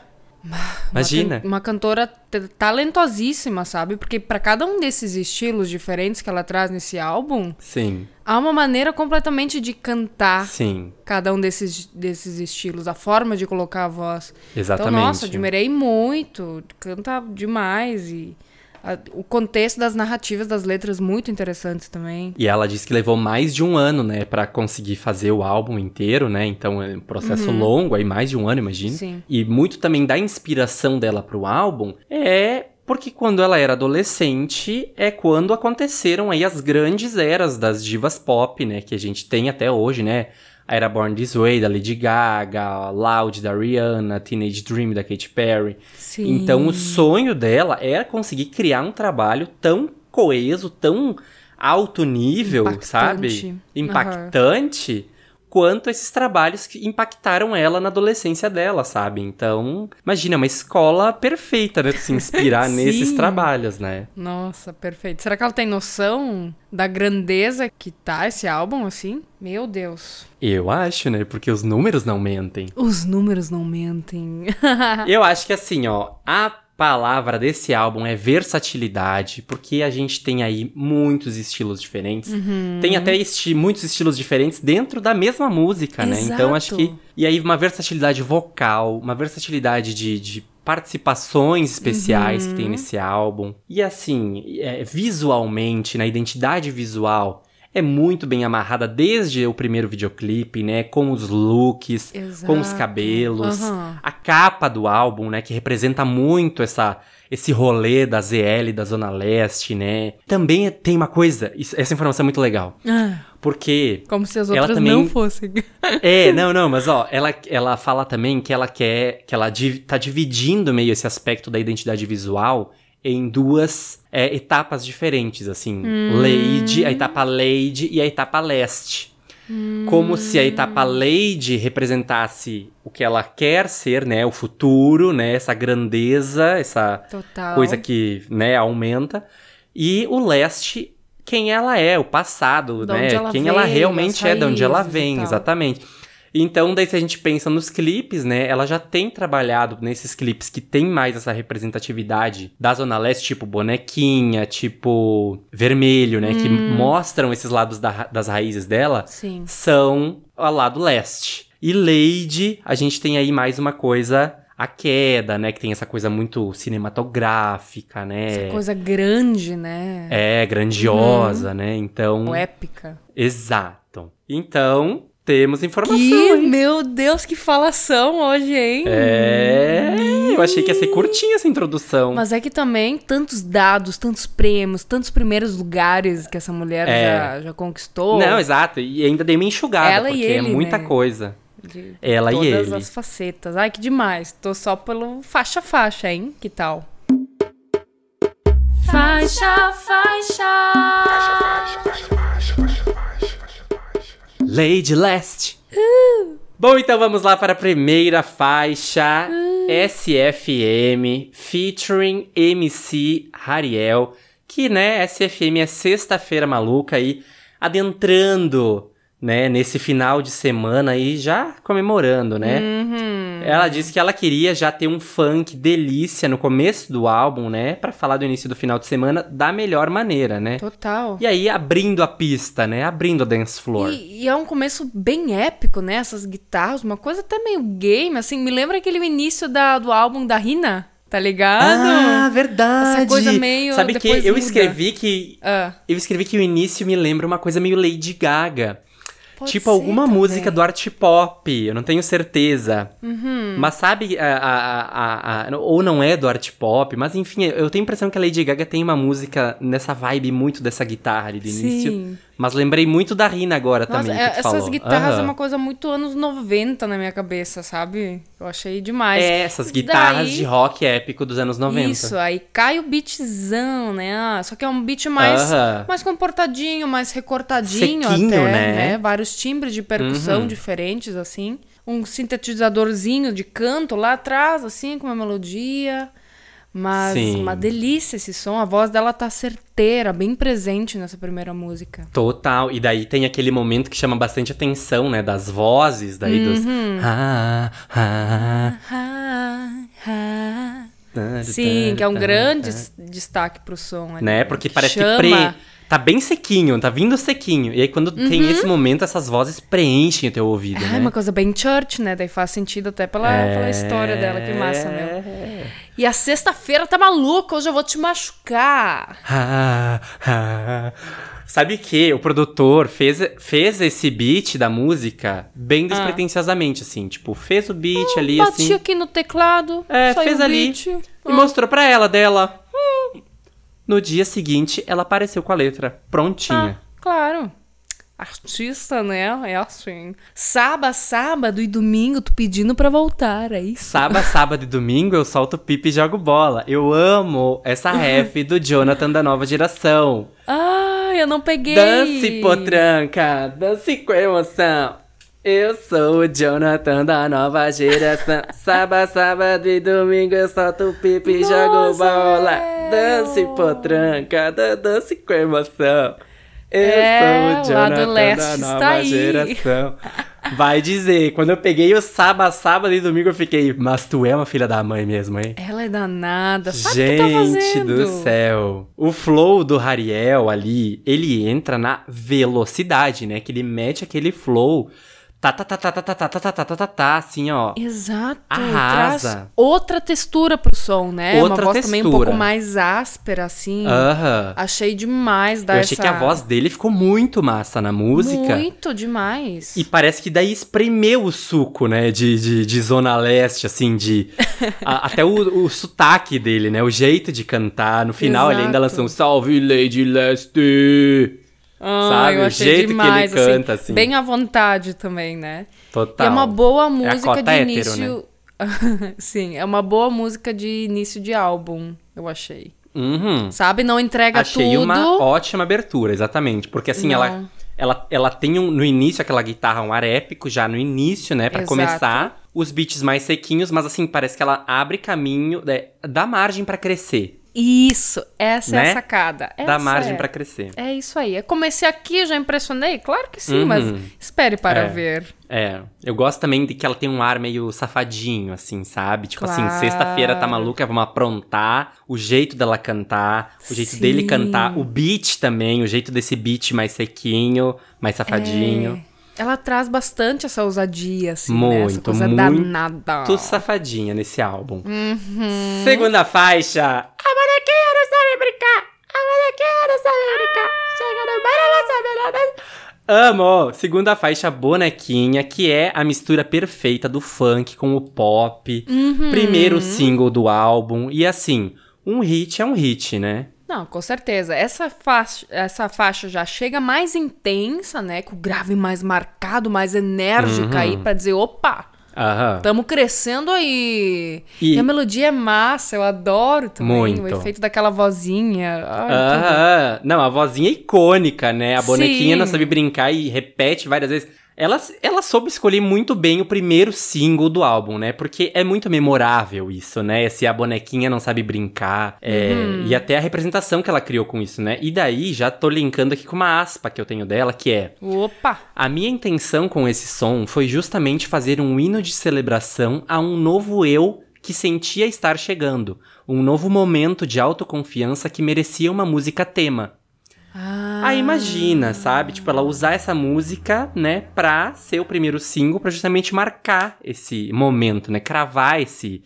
Imagina. Uma, uma cantora talentosíssima, sabe? Porque pra cada um desses estilos diferentes que ela traz nesse álbum, Sim, há uma maneira completamente de cantar sim, cada um desses, desses estilos, a forma de colocar a voz. exatamente. Então, nossa, admirei muito, canta demais e a- o contexto das narrativas das letras muito interessantes também. E ela disse que levou mais de um ano, né, pra conseguir fazer o álbum inteiro, né? Então é um processo longo, aí mais de um ano, imagina. Uhum. Sim. E muito também da inspiração dela pro álbum é porque quando ela era adolescente é quando aconteceram aí as grandes eras das divas pop, né, que a gente tem até hoje, né? A era Born This Way da Lady Gaga, Loud da Rihanna, Teenage Dream da Katy Perry. Sim. Então o sonho dela era conseguir criar um trabalho tão coeso, tão alto nível, Impactante. sabe? Impactante. Quanto esses trabalhos que impactaram ela na adolescência dela, sabe? Então, imagina, uma escola perfeita, né? Pra se inspirar nesses trabalhos, né? Nossa, perfeito. Será que ela tem noção da grandeza que tá esse álbum, assim? Meu Deus. Eu acho, né? Porque os números não mentem. Os números não mentem. Eu acho que assim, ó, a palavra desse álbum é versatilidade, porque a gente tem aí muitos estilos diferentes. Uhum. Tem até esti muitos estilos diferentes dentro da mesma música, né? Então acho que. Exato. E aí, uma versatilidade vocal, uma versatilidade de. de participações especiais que Uhum. tem nesse álbum. E assim, é, visualmente, na identidade visual, é muito bem amarrada desde o primeiro videoclipe, né? Com os looks, com os Exato. cabelos, Aham. a capa do álbum, né, que representa muito essa esse rolê da ZL da Zona Leste, né? Também tem uma coisa, essa informação é muito legal, Ah, porque como se as Ela outras também- não fossem. é, não, não, mas ó, ela, ela fala também que ela quer, que ela div- tá dividindo meio esse aspecto da identidade visual em duas é, etapas diferentes, assim, Lady, a etapa Lady e a etapa Leste. Como se a etapa Lady representasse o que ela quer ser, né, o futuro, né, essa grandeza, essa Total. coisa que, né, aumenta. E o leste, quem ela é, o passado, Da né? ela quem ela veio, realmente as é, de onde ela vem, exatamente. Então, daí se a gente pensa nos clipes, né, ela já tem trabalhado nesses clipes que tem mais essa representatividade da Zona Leste, tipo bonequinha, tipo vermelho, né, que Hum. mostram esses lados da das raízes dela, Sim. são ao lado leste. E Lady, a gente tem aí mais uma coisa, a queda, né? Que tem essa coisa muito cinematográfica, né? Essa coisa grande, né? É, grandiosa, né? Então. Ou épica. Exato. Então, temos informação. Que, hein? meu Deus, que falação hoje, hein? É, eu achei que ia ser curtinha essa introdução. Mas é que também tantos dados, tantos prêmios, tantos primeiros lugares que essa mulher É. já, já conquistou. Não, exato. E ainda dei uma enxugada, Ela e porque é ele, muita né? coisa. de Ela e todas ele. as facetas. Ai, que demais. Tô só pelo faixa-faixa, hein? Que tal? Faixa, faixa. Lady Last. Bom, então vamos lá para a primeira faixa. SFM featuring MC Hariel. Que, né, SFM é sexta-feira maluca aí, adentrando, né, nesse final de semana aí, já comemorando, né? Uhum. Ela disse que ela queria já ter um funk delícia no começo do álbum, né? Pra falar do início do final de semana da melhor maneira, né? Total. E aí, abrindo a pista, né? Abrindo a dance floor. E, e é um começo bem épico, né? Essas guitarras, uma coisa até meio game, assim. Me lembra aquele início da, do álbum da Rina, tá ligado? Ah, verdade. Essa coisa meio- Sabe que eu muda. escrevi que Ah, eu escrevi que o início me lembra uma coisa meio Lady Gaga. Pode tipo alguma também. música do art pop, eu não tenho certeza. Uhum. Mas sabe, a, a- a- a- ou não é do art pop, mas enfim, eu tenho a impressão que a Lady Gaga tem uma música nessa vibe muito dessa guitarra ali do início. Mas lembrei muito da Rina agora Nossa, também. é- essas falou. guitarras é Aham. uma coisa muito anos 90 na minha cabeça, sabe? Eu achei demais. É, essas guitarras Daí- de rock épico dos anos 90. Isso, aí cai o beatzão, né? Ah, só que é um beat mais, Aham. mais comportadinho, mais recortadinho Sequinho, até, né? Vários timbres de percussão Uhum. diferentes, assim. Um sintetizadorzinho de canto lá atrás, assim, com uma melodia. Mas Sim. uma delícia esse som. A voz dela tá certeira, bem presente nessa primeira música. Total. E daí tem aquele momento que chama bastante atenção, né? Das vozes, daí dos. Uhum. Ah, ah, tá, Sim, que é um grande destaque pro som. ali. Né? Porque parece Chama. que pre... tá bem sequinho, tá vindo sequinho. E aí quando tem esse momento, essas vozes preenchem o teu ouvido, Uhum. É né? uma coisa bem church, né? Daí faz sentido até pela, pela história dela. Que massa, meu. E a sexta-feira tá maluca, hoje eu vou te machucar. Ah, ah. Sabe que o produtor fez, fez esse beat da música bem despretensiosamente, assim. Tipo, fez o beat ali, Ah. Bati assim. aqui no teclado, É, fez o ali. beat. E Ah. mostrou pra ela dela. Hum. No dia seguinte, ela apareceu com a letra prontinha. Ah, claro. Artista, né? É assim. Sábado, sábado e domingo, tu pedindo pra voltar, é isso? Sábado, sábado e domingo eu solto pipa e jogo bola. Eu amo essa ref do Jonathan da nova geração. Ai, eu não peguei. Dance, potranca, dance com emoção. Eu sou o Jonathan da nova geração. Sábado, sábado e domingo eu solto pipa e jogo bola. Léo. Dance, potranca, da- dance com emoção. Eu É, sou o Jonathan leste da está nova aí. geração. Vai dizer, quando eu peguei o sábado, sábado e domingo eu fiquei, mas tu é uma filha da mãe mesmo, hein? Ela é danada. Sabe tá Gente fazendo? do céu. O flow do Hariel ali, ele entra na velocidade, né? Que ele mete aquele flow. Tá, tá, tá, tá, tá, tá, tá, tá, tá, tá, tá, tá, tá, assim, ó. Exato. Arrasa. Traz outra textura pro som, né? Outra Uma voz também um textura. pouco mais áspera, assim. Aham. Achei demais dar Eu achei essa... que a voz dele ficou muito massa na música. Muito demais. E parece que daí espremeu o suco, né? De, de, de Zona Leste, assim, de. a- até o, o sotaque dele, né? O jeito de cantar. No final ele ainda Exato. lançou um Salve Lady Leste! Ah, sabe? O achei jeito que ele demais, canta, assim. Bem à vontade também, né? Total. E é uma boa É música cota de hétero, né? início... Sim, é uma boa música de início de álbum, eu achei. Uhum. Sabe? Não entrega Achei tudo. uma ótima abertura, exatamente. Porque assim, Não. ela, ela, ela tem um- no início aquela guitarra, um ar épico já no início, né? Pra Exato. começar. Os beats mais sequinhos, mas assim, parece que ela abre caminho, né, dá margem pra crescer. Isso, essa é Né? a sacada. dá Essa margem é. pra crescer. É isso aí. Eu comecei aqui, já impressionei? Claro que sim, Uhum. mas espere para É. ver. É, eu gosto também de que ela tem um ar meio safadinho, assim, sabe? Tipo assim, Claro. sexta-feira tá maluca, vamos aprontar. O jeito dela cantar, o jeito dele Sim. cantar, o beat também, o jeito desse beat mais sequinho, mais safadinho. É. Ela traz bastante essa ousadia, assim, né? Essa Muito, coisa muito danada. Tô safadinha nesse álbum. Uhum. Segunda faixa. A bonequinha não sabe brincar. A bonequinha não sabe brincar. Chega no bar, ela sabe nada. Amo! Segunda faixa, Bonequinha, que é a mistura perfeita do funk com o pop. Uhum. Primeiro single do álbum. E assim, um hit é um hit, né? Não, com certeza. Essa faixa, essa faixa já chega mais intensa, né? Com o grave mais marcado, mais enérgica Uhum. aí, pra dizer, opa, tamo crescendo aí. E- E, a melodia é massa, eu adoro também. Muito. O efeito daquela vozinha. Ai. Não, a vozinha é icônica, né? A bonequinha Sim. não sabe brincar e repete várias vezes. Ela, ela soube escolher muito bem o primeiro single do álbum, né? Porque é muito memorável isso, né? Se a bonequinha não sabe brincar. é, Uhum. E até a representação que ela criou com isso, né? E daí já tô linkando aqui com uma aspa que eu tenho dela, que é. Opa! A minha intenção com esse som foi justamente fazer um hino de celebração a um novo eu que sentia estar chegando, um novo momento de autoconfiança que merecia uma música tema. Ah, Aí imagina, sabe? Tipo, ela usar essa música, né, pra ser o primeiro single, pra justamente marcar esse momento, né, cravar esse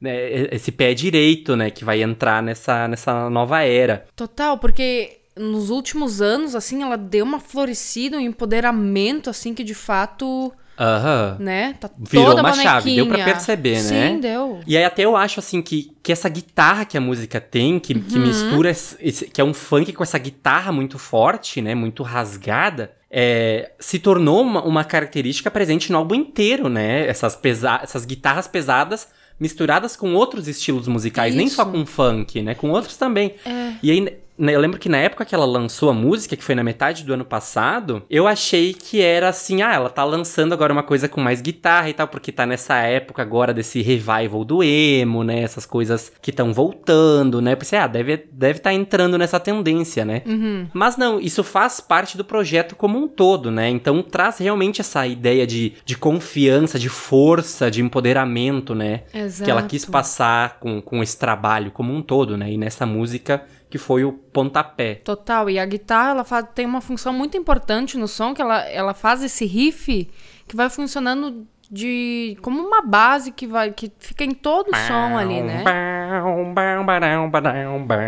né, esse pé direito, né, que vai entrar nessa nessa nova era. Total, porque nos últimos anos, assim, ela deu uma florescida, um empoderamento, assim, que de fato Aham. né? Tá Virou uma chave, deu pra perceber, né? Sim, deu. E aí até eu acho assim que, que essa guitarra que a música tem, que, que Uhum. mistura esse, que é um funk com essa guitarra muito forte, né, muito rasgada, é, se tornou uma, uma característica presente no álbum inteiro, né? Essas, pesa essas guitarras pesadas misturadas com outros estilos musicais, nem só Isso. com funk, né? Com outros também. É. E aí, eu lembro que na época que ela lançou a música, que foi na metade do ano passado, eu achei que era assim, ah, ela tá lançando agora uma coisa com mais guitarra e tal, porque tá nessa época agora desse revival do emo, né? Essas coisas que estão voltando, né? Eu pensei, ah, deve deve tá entrando nessa tendência, né? Uhum. Mas não, isso faz parte do projeto como um todo, né? Então traz realmente essa ideia de, de confiança, de força, de empoderamento, né? Exato. Que ela quis passar com, com esse trabalho como um todo, né? E nessa música que foi o pontapé. Total. E a guitarra, ela fa- tem uma função muito importante no som, que ela, ela faz esse riff que vai funcionando de como uma base que vai que fica em todo o som ali, né?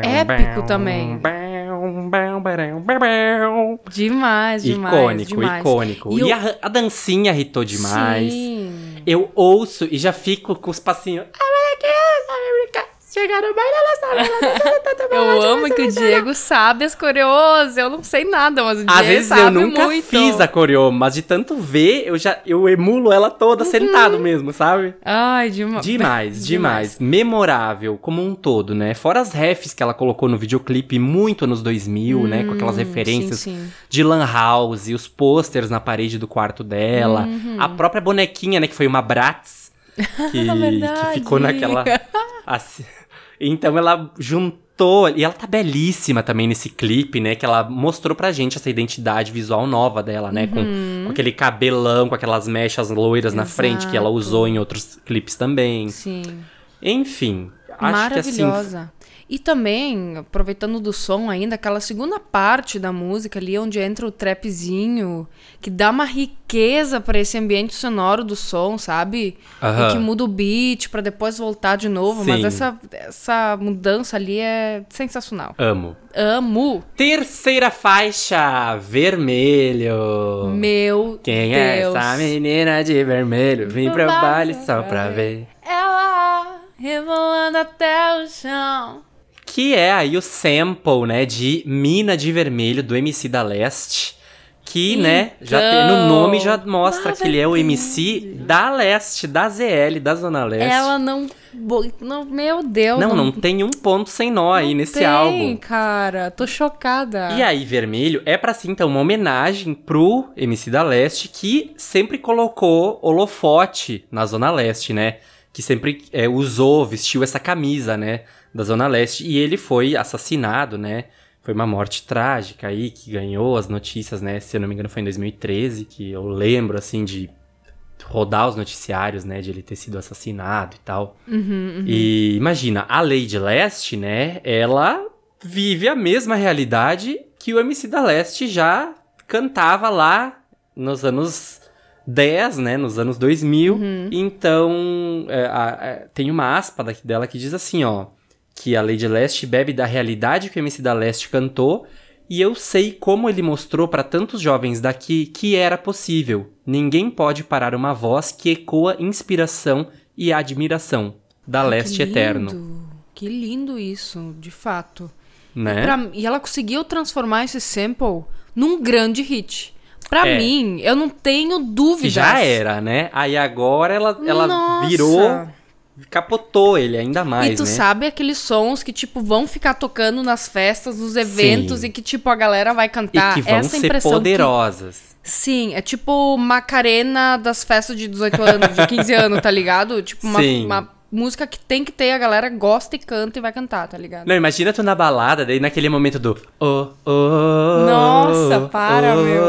Épico também. Demais, demais, Icônico, demais. icônico. E E, o- a, a dancinha irritou demais. Sim. Eu ouço e já fico com os passinhos. Mas aqui, sabe brincar? Chegar no baile, ela sabe. Eu amo que o Diego sabe as coreos. Eu não sei nada, mas o Diego Às vezes sabe eu nunca muito. fiz a coreo, mas de tanto ver, eu já eu emulo ela toda sentado mesmo, sabe? Ai, dema... Demais, demais. Memorável como um todo, né? Fora as refs que ela colocou no videoclipe muito anos 2000, né? Com aquelas Hum, referências sim, sim. de Lan House, os posters na parede do quarto dela, Uhum. a própria bonequinha, né? Que foi uma Bratz, que, que ficou naquela... assim- Então ela juntou, e ela tá belíssima também nesse clipe, né? Que ela mostrou pra gente essa identidade visual nova dela, né? Com, com aquele cabelão, com aquelas mechas loiras na frente, que ela Exato. usou em outros clipes também. Sim. Enfim, acho que assim. E também, aproveitando do som ainda, aquela segunda parte da música ali, onde entra o trapzinho, que dá uma riqueza pra esse ambiente sonoro do som, sabe? Aham. E que muda o beat pra depois voltar de novo. Mas Sim. essa, essa mudança ali é sensacional. Amo. Amo. Terceira faixa, vermelho. Meu Quem é Deus. essa menina de vermelho? Vim pro baile só pra ver. Ela rebolando até o chão. Que é aí o sample, né, de Mina de Vermelho, do MC da Leste. Que, né, já tem, no nome já mostra que ele é o MC da Leste, da ZL, da Zona Leste. Ela não, não. Meu Deus. não, não tem um ponto sem nó aí não nesse tem, álbum. cara. Tô chocada. E aí, Vermelho é pra sim, então, uma homenagem pro MC da Leste, que sempre colocou holofote na Zona Leste, né? Que sempre é, usou, vestiu essa camisa, né? Da Zona Leste. E ele foi assassinado, né? Foi uma morte trágica aí, que ganhou as notícias, né? Se eu não me engano, foi em 2013, que eu lembro, assim, de rodar os noticiários, né? De ele ter sido assassinado e tal. Uhum, E imagina, a Lady Leste, né? Ela vive a mesma realidade que o MC da Leste já cantava lá nos anos 10, né? Nos anos 2000. Uhum. Então, é, a- é, tem uma aspa daqui dela que diz assim, ó. Que a Lady Leste bebe da realidade que o MC da Leste cantou. E eu sei como ele mostrou para tantos jovens daqui que era possível. Ninguém pode parar uma voz que ecoa inspiração e admiração da Ai, Leste que Eterno. Que lindo isso, de fato. né? Pra- e ela conseguiu transformar esse sample num grande hit. Pra É. mim, eu não tenho dúvidas. já era, né? Aí agora ela, ela Nossa. virou, capotou ele ainda mais, e tu né? sabe aqueles sons que, tipo, vão ficar tocando nas festas, nos eventos Sim. e que, tipo, a galera vai E cantar. que vão Essa ser impressão que- poderosas. Sim, é tipo Macarena das festas de 18 anos, de 15 anos, tá ligado? Tipo, uma, Sim. uma música que tem que ter, a galera gosta e canta e vai cantar, tá ligado? Não, imagina tu na balada, daí naquele momento do oh, oh, Nossa, para, oh, meu.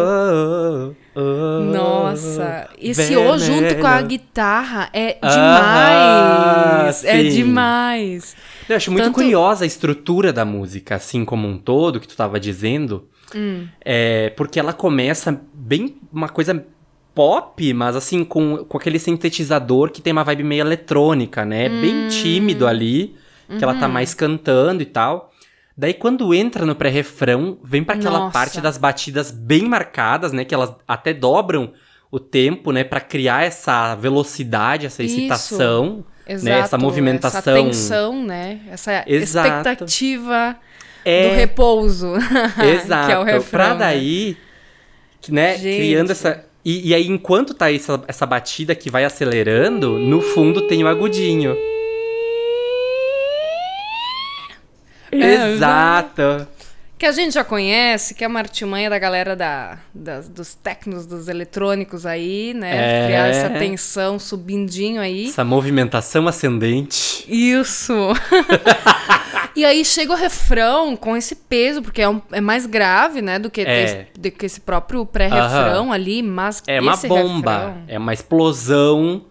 oh, oh, Nossa, esse. O junto com a guitarra é demais. é sim. demais. Eu acho muito Tanto- curiosa a estrutura da música, assim como um todo, que tu tava dizendo. Hum. É, porque ela começa bem uma coisa pop, mas assim, com, com aquele sintetizador que tem uma vibe meio eletrônica, né? Hum. Bem tímido ali, que ela tá Uhum. mais cantando e tal. Daí quando entra no pré-refrão, vem pra aquela Nossa. parte das batidas bem marcadas, né? Que elas até dobram o tempo, né, para criar essa velocidade, essa Isso. excitação, Exato, né, essa movimentação. Essa tensão, né? Essa Exato. expectativa É. do repouso. Exato. que é o refrão. pra né? daí, né, Gente. criando essa. E, e aí, enquanto tá essa, essa batida que vai acelerando, no fundo tem o agudinho. É, Exato. Que a gente já conhece, que é uma artimanha da galera da, das- dos tecnos, dos eletrônicos aí, né? É. Criar essa tensão subindinho aí. Essa movimentação ascendente. Isso! e aí chega o refrão com esse peso, porque é, um- é mais grave, né? Do que, É. esse, do que esse próprio pré-refrão Aham. ali, mas É uma esse bomba. refrão- É uma explosão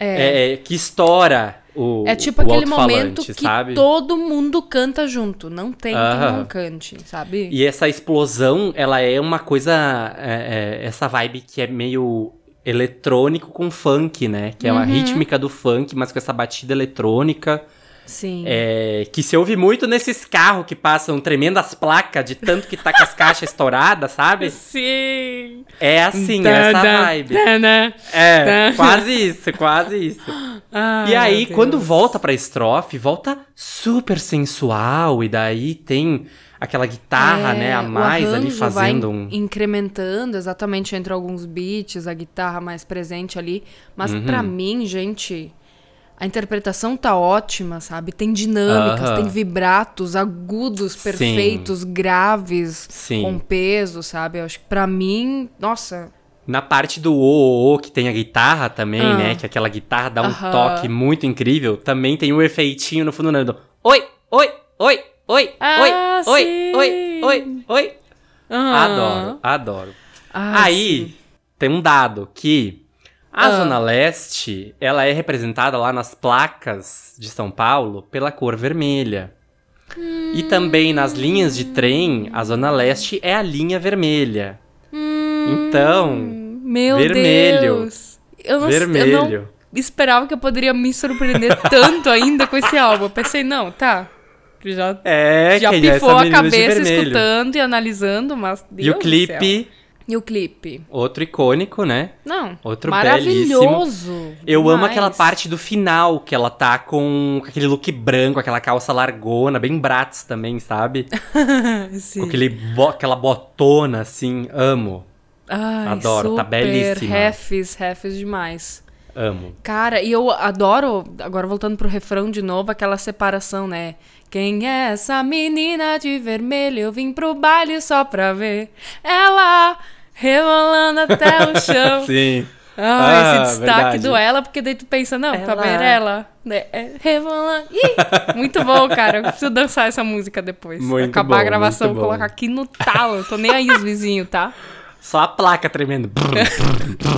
é, que estoura o É tipo o aquele momento que sabe? todo mundo canta junto. Não tem quem Aham. não cante, sabe? E essa explosão, ela é uma coisa. é, é, essa vibe que é meio eletrônico com funk, né? Que é Uhum. uma rítmica do funk, mas com essa batida eletrônica. Sim. é, que se ouve muito nesses carros que passam tremendas placas de tanto que tá com as caixas estouradas, sabe? Sim. É assim, essa vibe. É, Tá. quase isso, quase isso. E aí, quando volta pra estrofe, volta super sensual, e daí tem aquela guitarra, né, a mais ali fazendo vai um. incrementando exatamente entre alguns beats, a guitarra mais presente ali. Mas Uhum. pra mim, gente, a interpretação tá ótima, sabe? Tem dinâmicas, Aham. tem vibratos agudos, perfeitos, graves, Sim. com peso, sabe? Eu acho que pra mim, nossa, Na parte do o, o, que tem a guitarra também, Ah. né, que aquela guitarra dá um Aham. toque muito incrível, também tem um efeitinho no fundo, né, do oi, oi, oi, oi, Ah, oi, oi, sim. oi, oi, oi. Adoro, adoro. Ah, Aí, sim. tem um dado que a Ah. Zona Leste, ela é representada lá nas placas de São Paulo pela cor vermelha. E também nas linhas de trem, a Zona Leste é a linha vermelha. Então, Meu vermelho. Deus. Eu não, eu vermelho. não esperava que eu poderia me surpreender tanto ainda com esse álbum. Eu pensei, não, tá. Já, É, já é pifou a cabeça escutando e analisando, mas. E o Deus do céu. clipe, E o clipe? outro icônico, né? Não. Outro maravilhoso. Eu amo demais. aquela parte do final, que ela tá com aquele look branco, aquela calça largona, bem Bratz também, sabe? Sim. Com aquele bo- aquela botona, assim, amo, Ai, Adoro, tá super belíssima. Refs, refs demais. amo. Cara, e eu adoro, agora voltando pro refrão de novo, aquela separação, né? Quem é essa menina de vermelho? Eu vim pro baile só pra ver ela rebolando até o chão. Sim. Ah, Ah, esse destaque verdade. do ela, porque daí tu pensa, não, Ela. ver ela. né, é, rebolando. Ih, muito bom, cara. Eu preciso dançar essa música depois. Muito Acabar bom, a gravação, colocar aqui no talo. Eu tô nem aí, os vizinhos, tá? Só a placa tremendo.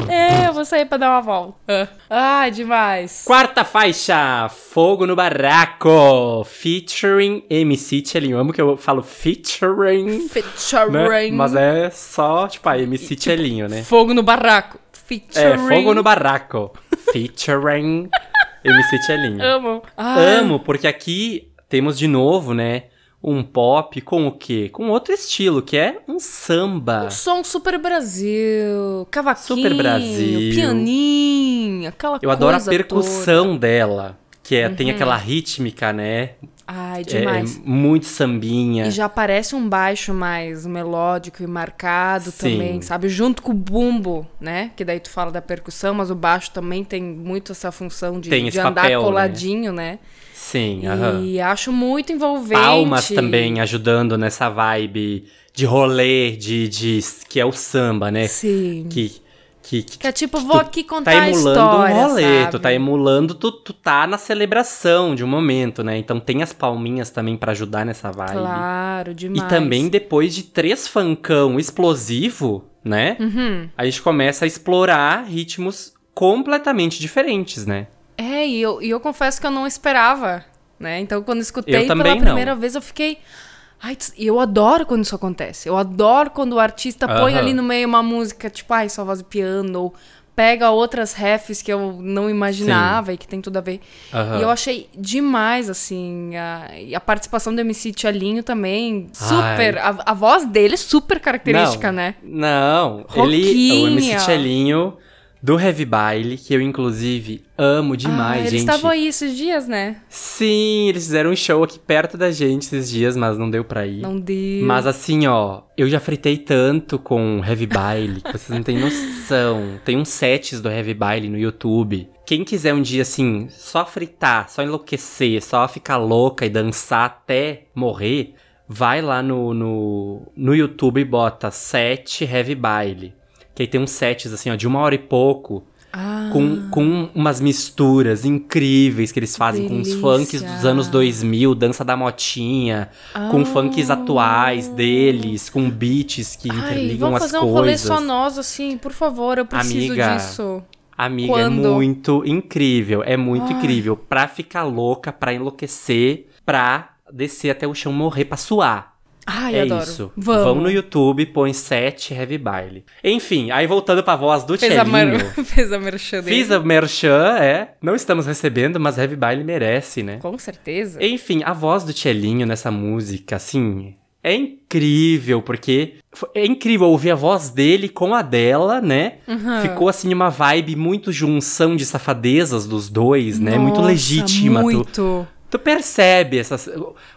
É, eu vou sair pra dar uma volta. Ai, demais. Quarta faixa, Fogo no Barraco, featuring MC Tchelinho. Eu amo que eu falo featuring, né? Featuring. Mas é só, tipo, a MC Tchelinho, né? Fogo no barraco. Featuring. É, Fogo no Barraco, featuring MC Tchelinho. Amo. Ai, Amo, porque aqui temos de novo, né, um pop com o quê? Com outro estilo, que é um samba. Um som super Brasil. Cavaquinho. Super Brasil. Pianinho. Aquela Eu adoro a coisa percussão dela, que é, Uhum. tem aquela rítmica, né? Ai, É, demais. muito sambinha. E já parece um baixo mais melódico e marcado Sim. também, sabe? Junto com o bumbo, né? Que daí tu fala da percussão, mas o baixo também tem muito essa função de, de andar papel, né? coladinho, né? Sim, aham. E acho muito envolvente. Palmas também ajudando nessa vibe de rolê, de, de que é o samba, né? Sim. Que, que, que Que é tipo, vou aqui contar tá a emulando história, um rolê, sabe? tu tá emulando, tu, tu tá na celebração de um momento, né? Então tem as palminhas também pra ajudar nessa vibe. Claro, E demais. também depois de três funkão explosivo, né? Uhum. A gente começa a explorar ritmos completamente diferentes, né? É, e eu, e eu confesso que eu não esperava, né? Então, quando escutei pela também não. primeira vez, eu fiquei... Ai, e eu adoro quando isso acontece. Eu adoro quando o artista põe Aham. ali no meio uma música, tipo, ai, só voz e piano, ou pega outras refs que eu não imaginava e que tem tudo a ver. Aham. E eu achei demais, assim, a, a participação do MC Tchalinho também, super... A, a voz dele é super característica, não, né? Não, ele, o MC Roquinha. Do Heavy Baile, que eu inclusive amo demais, ah, eles gente. estavam aí esses dias, né? Sim, eles fizeram um show aqui perto da gente esses dias, mas não deu pra ir. Não deu. Mas assim, ó, eu já fritei tanto com Heavy Baile que vocês não têm noção. Tem uns sets do Heavy Baile no YouTube. Quem quiser um dia assim, só fritar, só enlouquecer, só ficar louca e dançar até morrer, vai lá no, no, no YouTube e bota set Heavy Baile. Que aí tem uns sets assim, ó, de uma hora e pouco. Ah, Com, com umas misturas incríveis que eles fazem com os Delícia. funks dos anos 2000, dança da motinha, com Ah. funks atuais deles, com beats que Ai, interligam vamos as fazer um rolê coisas. só nós, assim, por favor, eu preciso Amiga, disso. Amiga, Quando? é muito incrível, é muito Ai. incrível. Pra ficar louca, pra enlouquecer, pra descer até o chão morrer, pra suar. Ai, é adoro. isso. Vamos. Vão no YouTube, põe set Heavy Baile. Enfim, aí voltando pra voz do Fez a, Tchelinho. mer... Fez a merchan dele. Fiz a merchan, é. Não estamos recebendo, mas Heavy Baile merece, né? Com certeza. Enfim, a voz do Tchelinho nessa música, assim, é incrível, porque é incrível ouvir a voz dele com a dela, né? Uhum. Ficou, assim, uma vibe muito junção de safadezas dos dois, né? muito Nossa, legítima. Tu, Muito. tu percebe essas,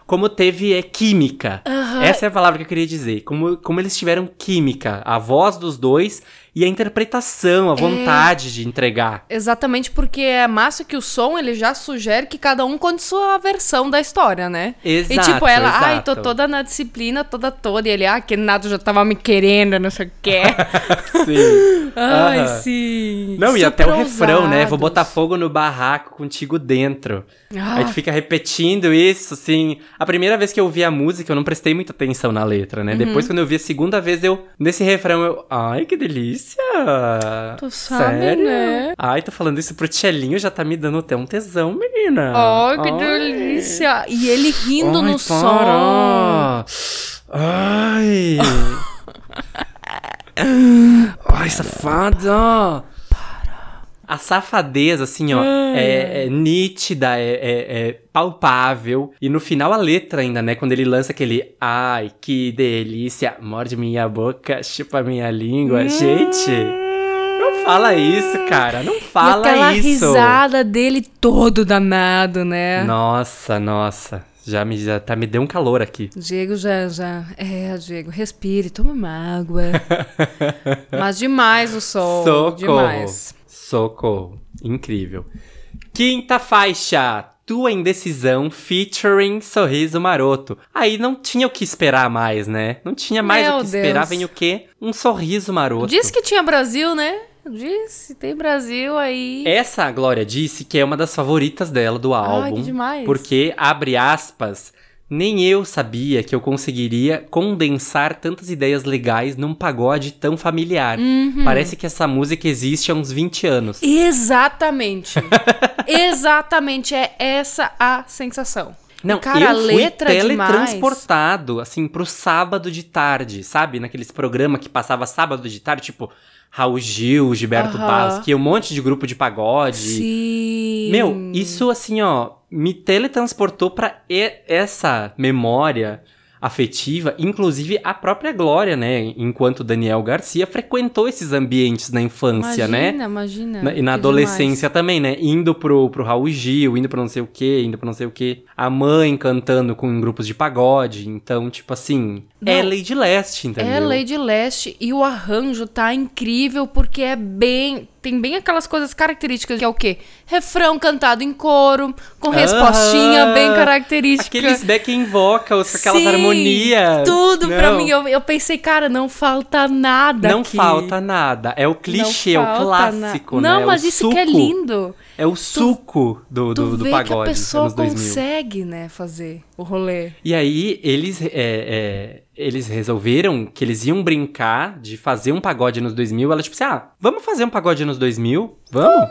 como teve é, química. Aham. Essa é a palavra que eu queria dizer. Como, como eles tiveram química. A voz dos dois e a interpretação, a vontade de entregar. Exatamente porque é massa que o som ele já sugere que cada um conte sua versão da história, né? Exato, e tipo, ela, ai, exato. tô toda na disciplina, toda toda. E ele, ah, que nada, já tava me querendo, não sei o quê. Sim. ai, sim. Não, e até o refrão, né? Vou ousados. botar fogo no barraco contigo dentro. Ah. Aí tu fica repetindo isso, assim. A primeira vez que eu ouvi a música, eu não prestei muita atenção na letra, Uhum. né? Depois, quando eu vi a segunda vez, eu. Nesse refrão, eu. Ai, que delícia! Tu sabe, Sério? né? Ai, tô falando isso pro Tchelinho, já tá me dando até um tesão, menina. Oh, que Ai. delícia! E ele rindo Ai, no som. para. Ai! Ai, safada! A safadeza, assim, ó, é, é nítida, é, é- é palpável. E no final a letra ainda, né? Quando ele lança aquele Ai, que delícia, morde minha boca, chupa minha língua. Gente, não fala isso, cara. Não e fala aquela isso. risada dele todo danado, né? Nossa, nossa. Já me, já tá, me deu um calor aqui. Diego já, já. É, Diego, respire, toma uma água. Mas demais o som. Socorro. Demais. Socorro. Incrível. Quinta faixa. Tua Indecisão featuring Sorriso Maroto. Aí não tinha o que esperar mais, né? Não tinha mais Meu o que esperar. Deus. Vem o quê? Um sorriso maroto. Disse que tinha Brasil, né? Disse, tem Brasil aí. Essa Glória disse que é uma das favoritas dela do álbum. que demais. Porque, abre aspas, nem eu sabia que eu conseguiria condensar tantas ideias legais num pagode tão familiar. Uhum. Parece que essa música existe há uns 20 anos. Exatamente. Exatamente, é essa a sensação. Não, Cara, a eu fui letra demais. teletransportado, assim, pro sábado de tarde, sabe? Naqueles programas que passava sábado de tarde, tipo Raul Gil, Gilberto Aham. Barros, que é um monte de grupo de pagode. Sim. Meu, isso assim, ó, me teletransportou pra e- essa memória afetiva, inclusive a própria Glória, né? Enquanto Daniel Garcia frequentou esses ambientes na infância, né? Imagina, imagina. Na- e na adolescência também, né? Indo pro, pro Raul Gil, indo pra não sei o quê, indo pra não sei o quê. A mãe cantando com grupos de pagode. Então, tipo assim, é Não. Lady Leste, entendeu? É Lady Leste e o arranjo tá incrível porque é bem. Tem bem aquelas coisas características que é o quê? Refrão cantado em coro, com respostinha Aham. bem característica. Aqueles backing vocals, aquelas Sim, harmonias. Tudo pra Não. mim. Eu, eu pensei, cara, não falta nada. Não aqui. falta nada. É o clichê, Não o clássico, na- né? Não, É mas isso que é suco. lindo. É o suco do, Tu do, do vê pagode que a pessoa anos 2000. consegue, né, fazer o rolê. E aí, eles, é, é, eles resolveram que eles iam brincar de fazer um pagode nos 2000. Ela, tipo assim, ah, vamos fazer um pagode nos 2000? Vamos?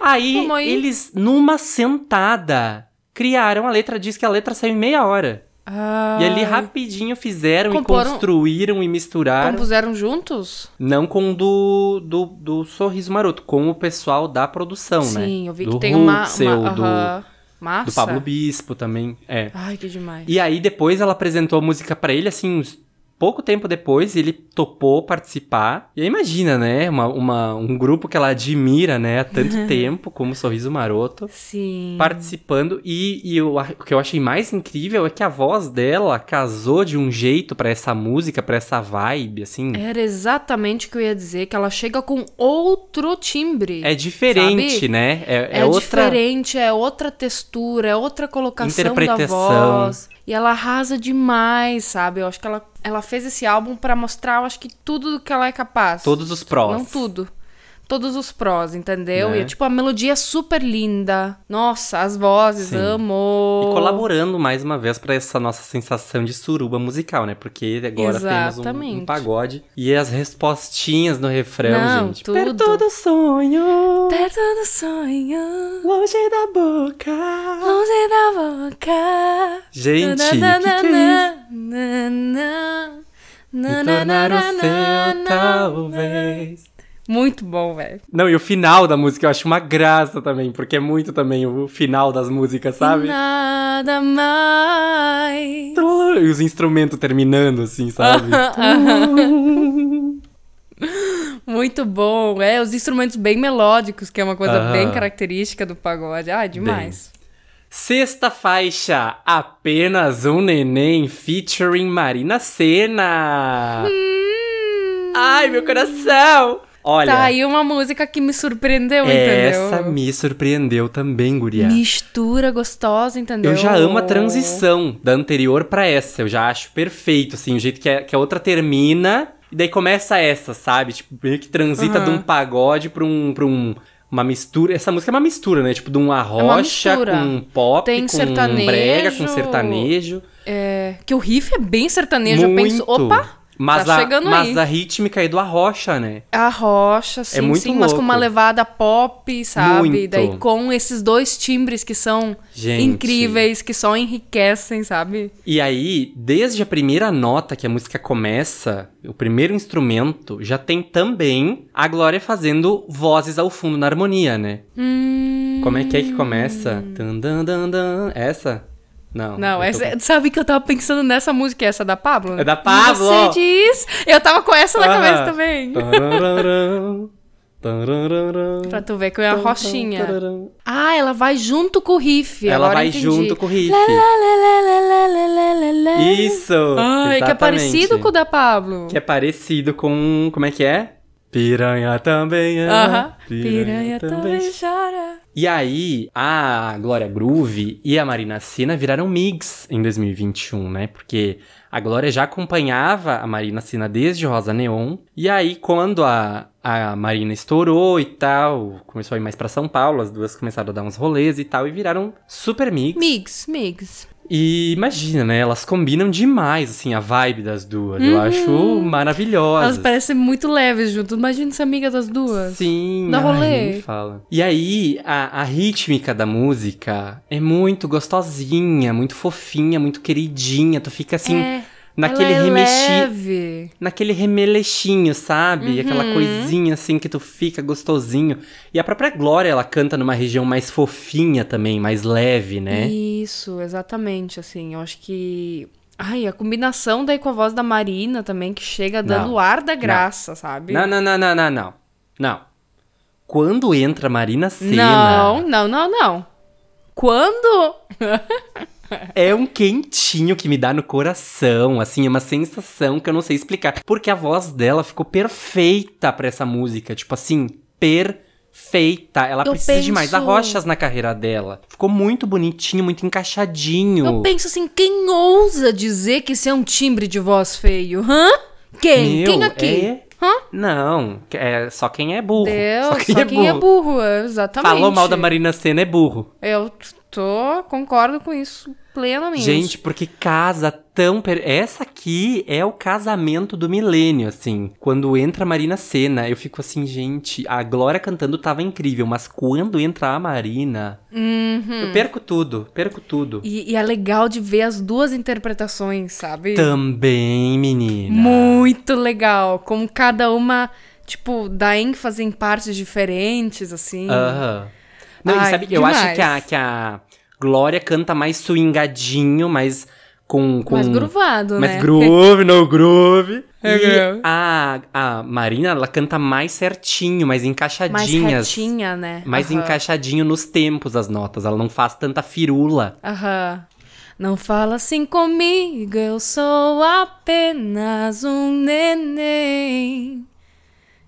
Aí, Vamos aí. eles, numa sentada, criaram a letra. Diz que a letra saiu em meia hora. Ah, E ali, rapidinho, fizeram Comporam- e construíram e misturaram. Compuseram juntos? Não com o do, do, do Sorriso Maroto, com o pessoal da produção, né? Sim, eu vi do que tem uma. Ruxel, uma do, aham. Massa. do Pablo Bispo também, é. Ai, que demais. E aí depois ela apresentou a música pra ele, assim, uns pouco tempo depois ele topou participar. E aí imagina, né? Uma, uma, um grupo que ela admira, né? Há tanto tempo, como Sorriso Maroto. Sim. Participando. E, e eu, o que eu achei mais incrível é que a voz dela casou de um jeito para essa música, para essa vibe, assim. Era exatamente o que eu ia dizer, que ela chega com outro timbre. É diferente, sabe? né? É, é, É, outra. diferente, é outra textura, é outra colocação da voz. E ela arrasa demais, sabe? Eu acho que ela, ela fez esse álbum pra mostrar, eu acho que tudo do que ela é capaz. Todos os prós. Não tudo. Todos os prós, entendeu? Né? E, tipo, a melodia é super linda. Nossa, as vozes, Sim. amo. E colaborando mais uma vez pra essa nossa sensação de suruba musical, né? Porque agora temos um, Exatamente. um pagode. E as respostinhas no refrão, Não, gente. tudo. Perto do sonho, Perto do sonho, longe da boca. longe da boca. Gente, que que é isso? Tornar o seu, talvez. Muito bom, velho. Não, e o final da música eu acho uma graça também, porque é muito também o final das músicas, sabe? Nada mais. E os instrumentos terminando, assim, sabe? Muito bom. É, os instrumentos bem melódicos, que é uma coisa bem característica do pagode. Ah, demais. Sexta faixa, apenas um neném featuring Marina Senna. Ai, meu coração! Olha, Tá aí uma música que me surpreendeu, entendeu? essa me surpreendeu também, guria. Mistura gostosa, entendeu? Eu já amo a transição da anterior pra essa. Eu já acho perfeito, assim, o jeito que a, que a outra termina e daí começa essa, sabe? Tipo, meio que transita Aham. de um pagode pra um. Pra um uma mistura. Essa música é uma mistura, né? Tipo, de um arrocha mistura. com pop, Tem com sertanejo. brega, com sertanejo. É, que o riff é bem sertanejo. Muito. Eu penso, opa, Mas, tá a, mas aí. a rítmica é do arrocha, né? a rocha, sim, muito sim, mas com uma louco. levada pop, sabe? Muito. Daí com esses dois timbres que são Gente. incríveis, que só enriquecem, sabe? E aí, desde a primeira nota que a música começa, o primeiro instrumento, já tem também a Glória fazendo vozes ao fundo na harmonia, né? Hum... Como é que é que começa? Tan, dan, dan, dan. Essa? Não. Não, tô... É- sabe que eu tava pensando nessa música, essa da Pablo? É da Pablo! Você diz! Eu tava com essa na ah. cabeça também. pra tu ver que é a roxinha. Ah, ela vai junto com o riff. Ela vai junto com o riff. Isso! Ai, exatamente. que é parecido com o da Pablo. Que é parecido com. Como é que é? Piranha também é. Aham. Piranha também chora. E aí, a Glória Groove e a Marina Sena viraram mix em 2021, né? Porque a Glória já acompanhava a Marina Sena desde Rosa Neon. E aí, quando a, a Marina estourou e tal, começou a ir mais pra São Paulo, as duas começaram a dar uns rolês e tal, e viraram super mix. Mix, mix. E imagina, né? Elas combinam demais, assim, a vibe das duas. Eu acho maravilhosa. Uhum. Elas parecem muito leves juntas. Imagina ser amiga das duas. Sim, Dá ai, rolê. me fala. E aí, a, a rítmica da música é muito gostosinha, muito fofinha, muito queridinha. Tu fica assim, É, naquele ela é remexi... leve. Naquele remelechinho, sabe? Aquela Uhum. coisinha assim que tu fica gostosinho. E a própria Glória, ela canta numa região mais fofinha também, mais leve, né? Isso, exatamente, assim, eu acho que... Ai, a combinação daí com a voz da Marina também, que chega dando Não. o ar da graça, sabe? Não, não, não, não, não, não. Não. Quando entra a Marina Senna, Não, não, não, não. Quando? é um quentinho que me dá no coração, assim, é uma sensação que eu não sei explicar. Porque a voz dela ficou perfeita pra essa música, tipo assim, perfeita. Ela Eu precisa de mais penso- arrochas na carreira dela. Ficou muito bonitinho, muito encaixadinho. Eu penso assim, quem ousa dizer que isso é um timbre de voz feio? Hã? Quem? Meu, quem aqui? é- Hã? Não, é só quem é burro. Deus, só quem, é, quem é burro. burro, é, exatamente. Falou mal da Marina Senna é burro. Eu tô, concordo com isso plenamente. Gente, porque casa tão. per- Essa aqui é o casamento do milênio, assim. Quando entra a Marina Senna, eu fico assim, gente, a Glória cantando tava incrível, mas quando entra a Marina, Uhum. eu perco tudo, perco tudo. E, e é legal de ver as duas interpretações, sabe? Também, menina. Muito legal. Como cada uma, tipo, dá ênfase em partes diferentes, assim. Aham. Não, e Ai, sabe, eu acho que a, que a Glória canta mais swingadinho, mais com, com Mais gruvado, mais né? groove, no groove. É e a, a Marina, ela canta mais certinho, mais Mais encaixadinhas. retinha, né? mais Aham. encaixadinho nos tempos as notas. Ela não faz tanta firula. Aham. Não fala assim comigo, eu sou apenas um neném.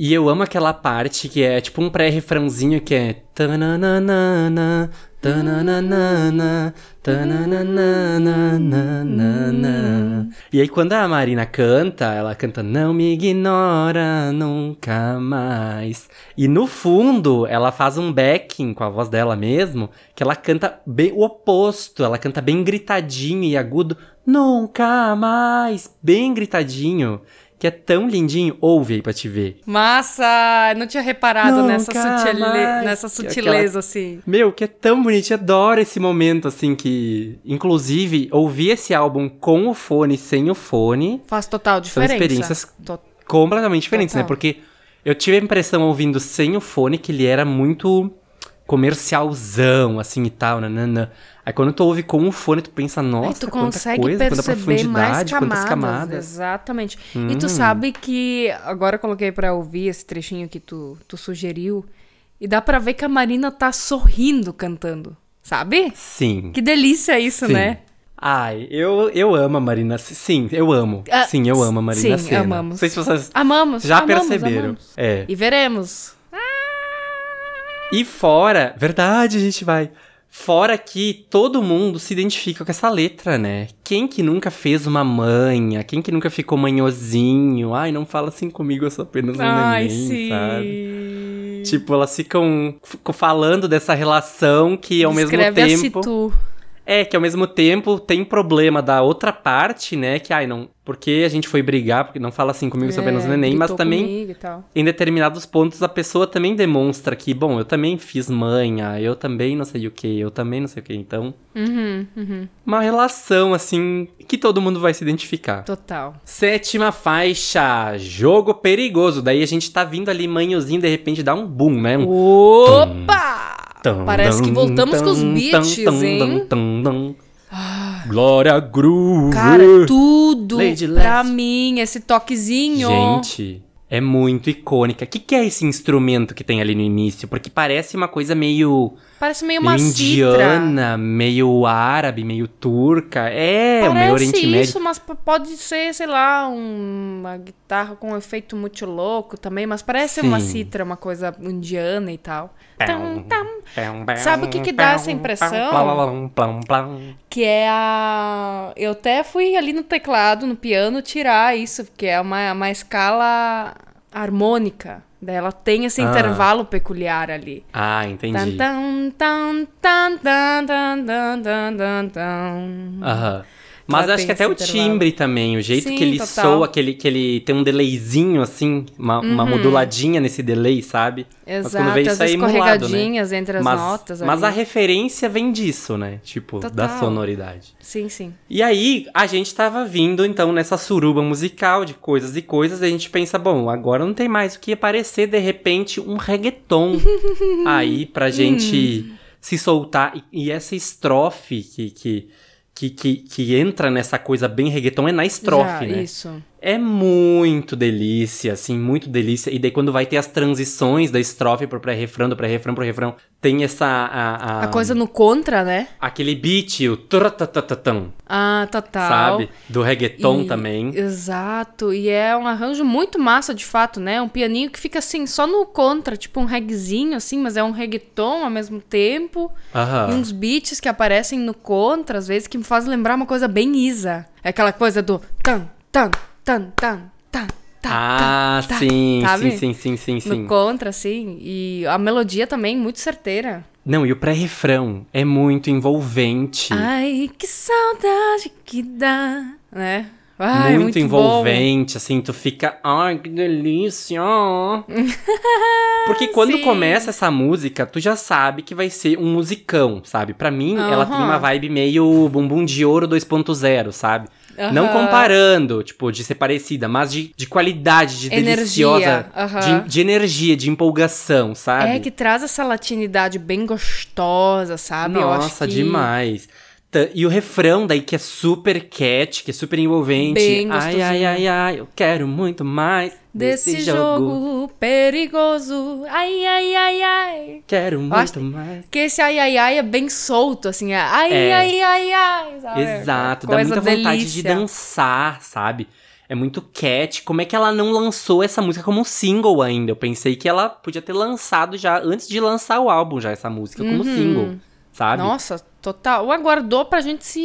E eu amo aquela parte que é tipo um pré-refrãozinho que é. E aí quando a Marina canta, ela canta Não me ignora nunca mais. E no fundo, ela faz um backing com a voz dela mesmo, que ela canta bem o oposto, ela canta bem gritadinho e agudo, nunca mais, bem gritadinho. Que é tão lindinho, ouve aí pra te ver. Massa! Não tinha reparado Nunca nessa, sutile... nessa sutileza, assim. Meu, que é tão bonito, eu adoro esse momento, assim, que... Inclusive, ouvir esse álbum com o fone, sem o fone, Faz total são diferença. experiências To- completamente diferentes, né? Total. Porque eu tive a impressão, ouvindo sem o fone, que ele era muito comercialzão, assim, e tal, nanana. Aí quando tu ouve com o fone, tu pensa, nossa, Aí tu consegue coisa, quanta perceber profundidade, mais camadas. quantas camadas. Hum. Exatamente. E tu sabe que agora eu coloquei pra ouvir esse trechinho que tu, tu sugeriu. E dá pra ver que a Marina tá sorrindo cantando. Sabe? Sim. Que delícia isso, sim. né? Ai, eu, eu amo a Marina. Sim, eu amo. Ah, sim, eu amo a Marina sim, Senna. amamos. Não sei se vocês Amamos. já amamos, perceberam. amamos. É. E veremos. E fora, verdade, a gente vai. Fora que todo mundo se identifica com essa letra, né? Quem que nunca fez uma manha? Quem que nunca ficou manhozinho? Ai, não fala assim comigo, eu sou apenas um Ai, neném, sim. sabe? Tipo, elas ficam, falando dessa relação que ao Escreve mesmo tempo. Citu. É, que ao mesmo tempo tem problema da outra parte, né? Que, ai, não. Porque a gente foi brigar, porque não fala assim comigo, sou apenas É, neném, mas também em determinados pontos a pessoa também demonstra que, bom, eu também fiz manha, eu também não sei o que, eu também não sei o que. Então, Uhum, uhum. uma relação assim que todo mundo vai se identificar. Total. Sétima faixa, jogo perigoso. Daí a gente tá vindo ali manhozinho, de repente dá um boom, né? Um Opa! tum, Parece que tum, voltamos com os tum, beats, tum, tum, hein? Glória Groove. Cara, tudo Lady pra mim, esse toquezinho. Gente, é muito icônica. O que, que é esse instrumento que tem ali no início? Porque parece uma coisa meio, Parece meio uma meio citra. indiana, meio árabe, meio turca. É, o meio Parece Oriente isso, Médio. mas p- pode ser, sei lá, um- uma guitarra com um efeito muito louco também, mas parece uma Sim. citra, uma coisa indiana e tal. Pão, pão, Sabe o que que dá essa impressão? Que é a. Eu até fui ali no teclado, no piano, tirar isso, porque é uma, uma escala harmônica. Daí ela tem esse Ah. intervalo peculiar ali. Ah, entendi. tan, tan, tan, tan, tan, tan, tan, tan, tan. Aham. Mas acho que até o intervalo. timbre também, o jeito Sim, que ele total. soa, que ele, que ele tem um delayzinho, assim, uma, uma Uhum. moduladinha nesse delay, sabe? Mas Exato, quando vem as isso aí né? escorregadinhas entre as mas, notas Mas ali. a referência vem disso, né? Tipo, da Total. sonoridade. Sim, sim. E aí, a gente tava vindo, então, nessa suruba musical de coisas e coisas, e a gente pensa, bom, agora não tem mais o que aparecer, de repente, um reggaeton aí pra gente se soltar. E, e essa estrofe que, que, que, que, que entra nessa coisa bem reggaeton é na estrofe, Já, né? Isso. É muito delícia, assim, muito delícia. E daí quando vai ter as transições da estrofe pro pré-refrão, do pré-refrão pro refrão, tem essa... A, A coisa no contra, né? Aquele beat, o tratatatão, Ah, total. sabe? Do reggaeton E- também. Exato, e é um arranjo muito massa de fato, né? Um pianinho que fica assim, só no contra, tipo um reggaezinho assim, mas é um reggaeton ao mesmo tempo. E Aham. uns beats que aparecem no contra, às vezes, que me faz lembrar uma coisa bem Isa. É aquela coisa do tan, tan, tan, tan, tan, tan. Ah, tá, sim, sim, sim, sim, sim, sim. No contra, assim. E a melodia também muito certeira. Não, e o pré-refrão é muito envolvente. Ai, que saudade que dá, né? Ai, muito, muito bom. envolvente, assim, tu fica, ai, que delícia. Porque quando Sim. começa essa música, tu já sabe que vai ser um musicão, sabe? Pra mim, ela tem uma vibe meio bumbum de ouro 2.0, sabe? Não Aham. comparando, tipo, de ser parecida, mas de, de qualidade, de Energia, deliciosa, aham. de, de energia, de empolgação, sabe? É que traz essa latinidade bem gostosa, sabe? Nossa, que demais. Tá, E o refrão daí que é super cat, que é super envolvente. Bem ai, gostosinho. ai, ai, ai, eu quero muito mais Desse, desse, jogo. perigoso. Ai, ai, ai, ai. Quero muito acho- mais. Que esse ai, ai, ai é bem solto, assim. É ai, É. ai, ai, ai. sabe? Exato, dá muita vontade de delícia. dançar, sabe? É muito cat. Como é que ela não lançou essa música como single ainda? Eu pensei que ela podia ter lançado já, antes de lançar o álbum, já essa música como single, sabe? Nossa, total. Ou aguardou pra gente se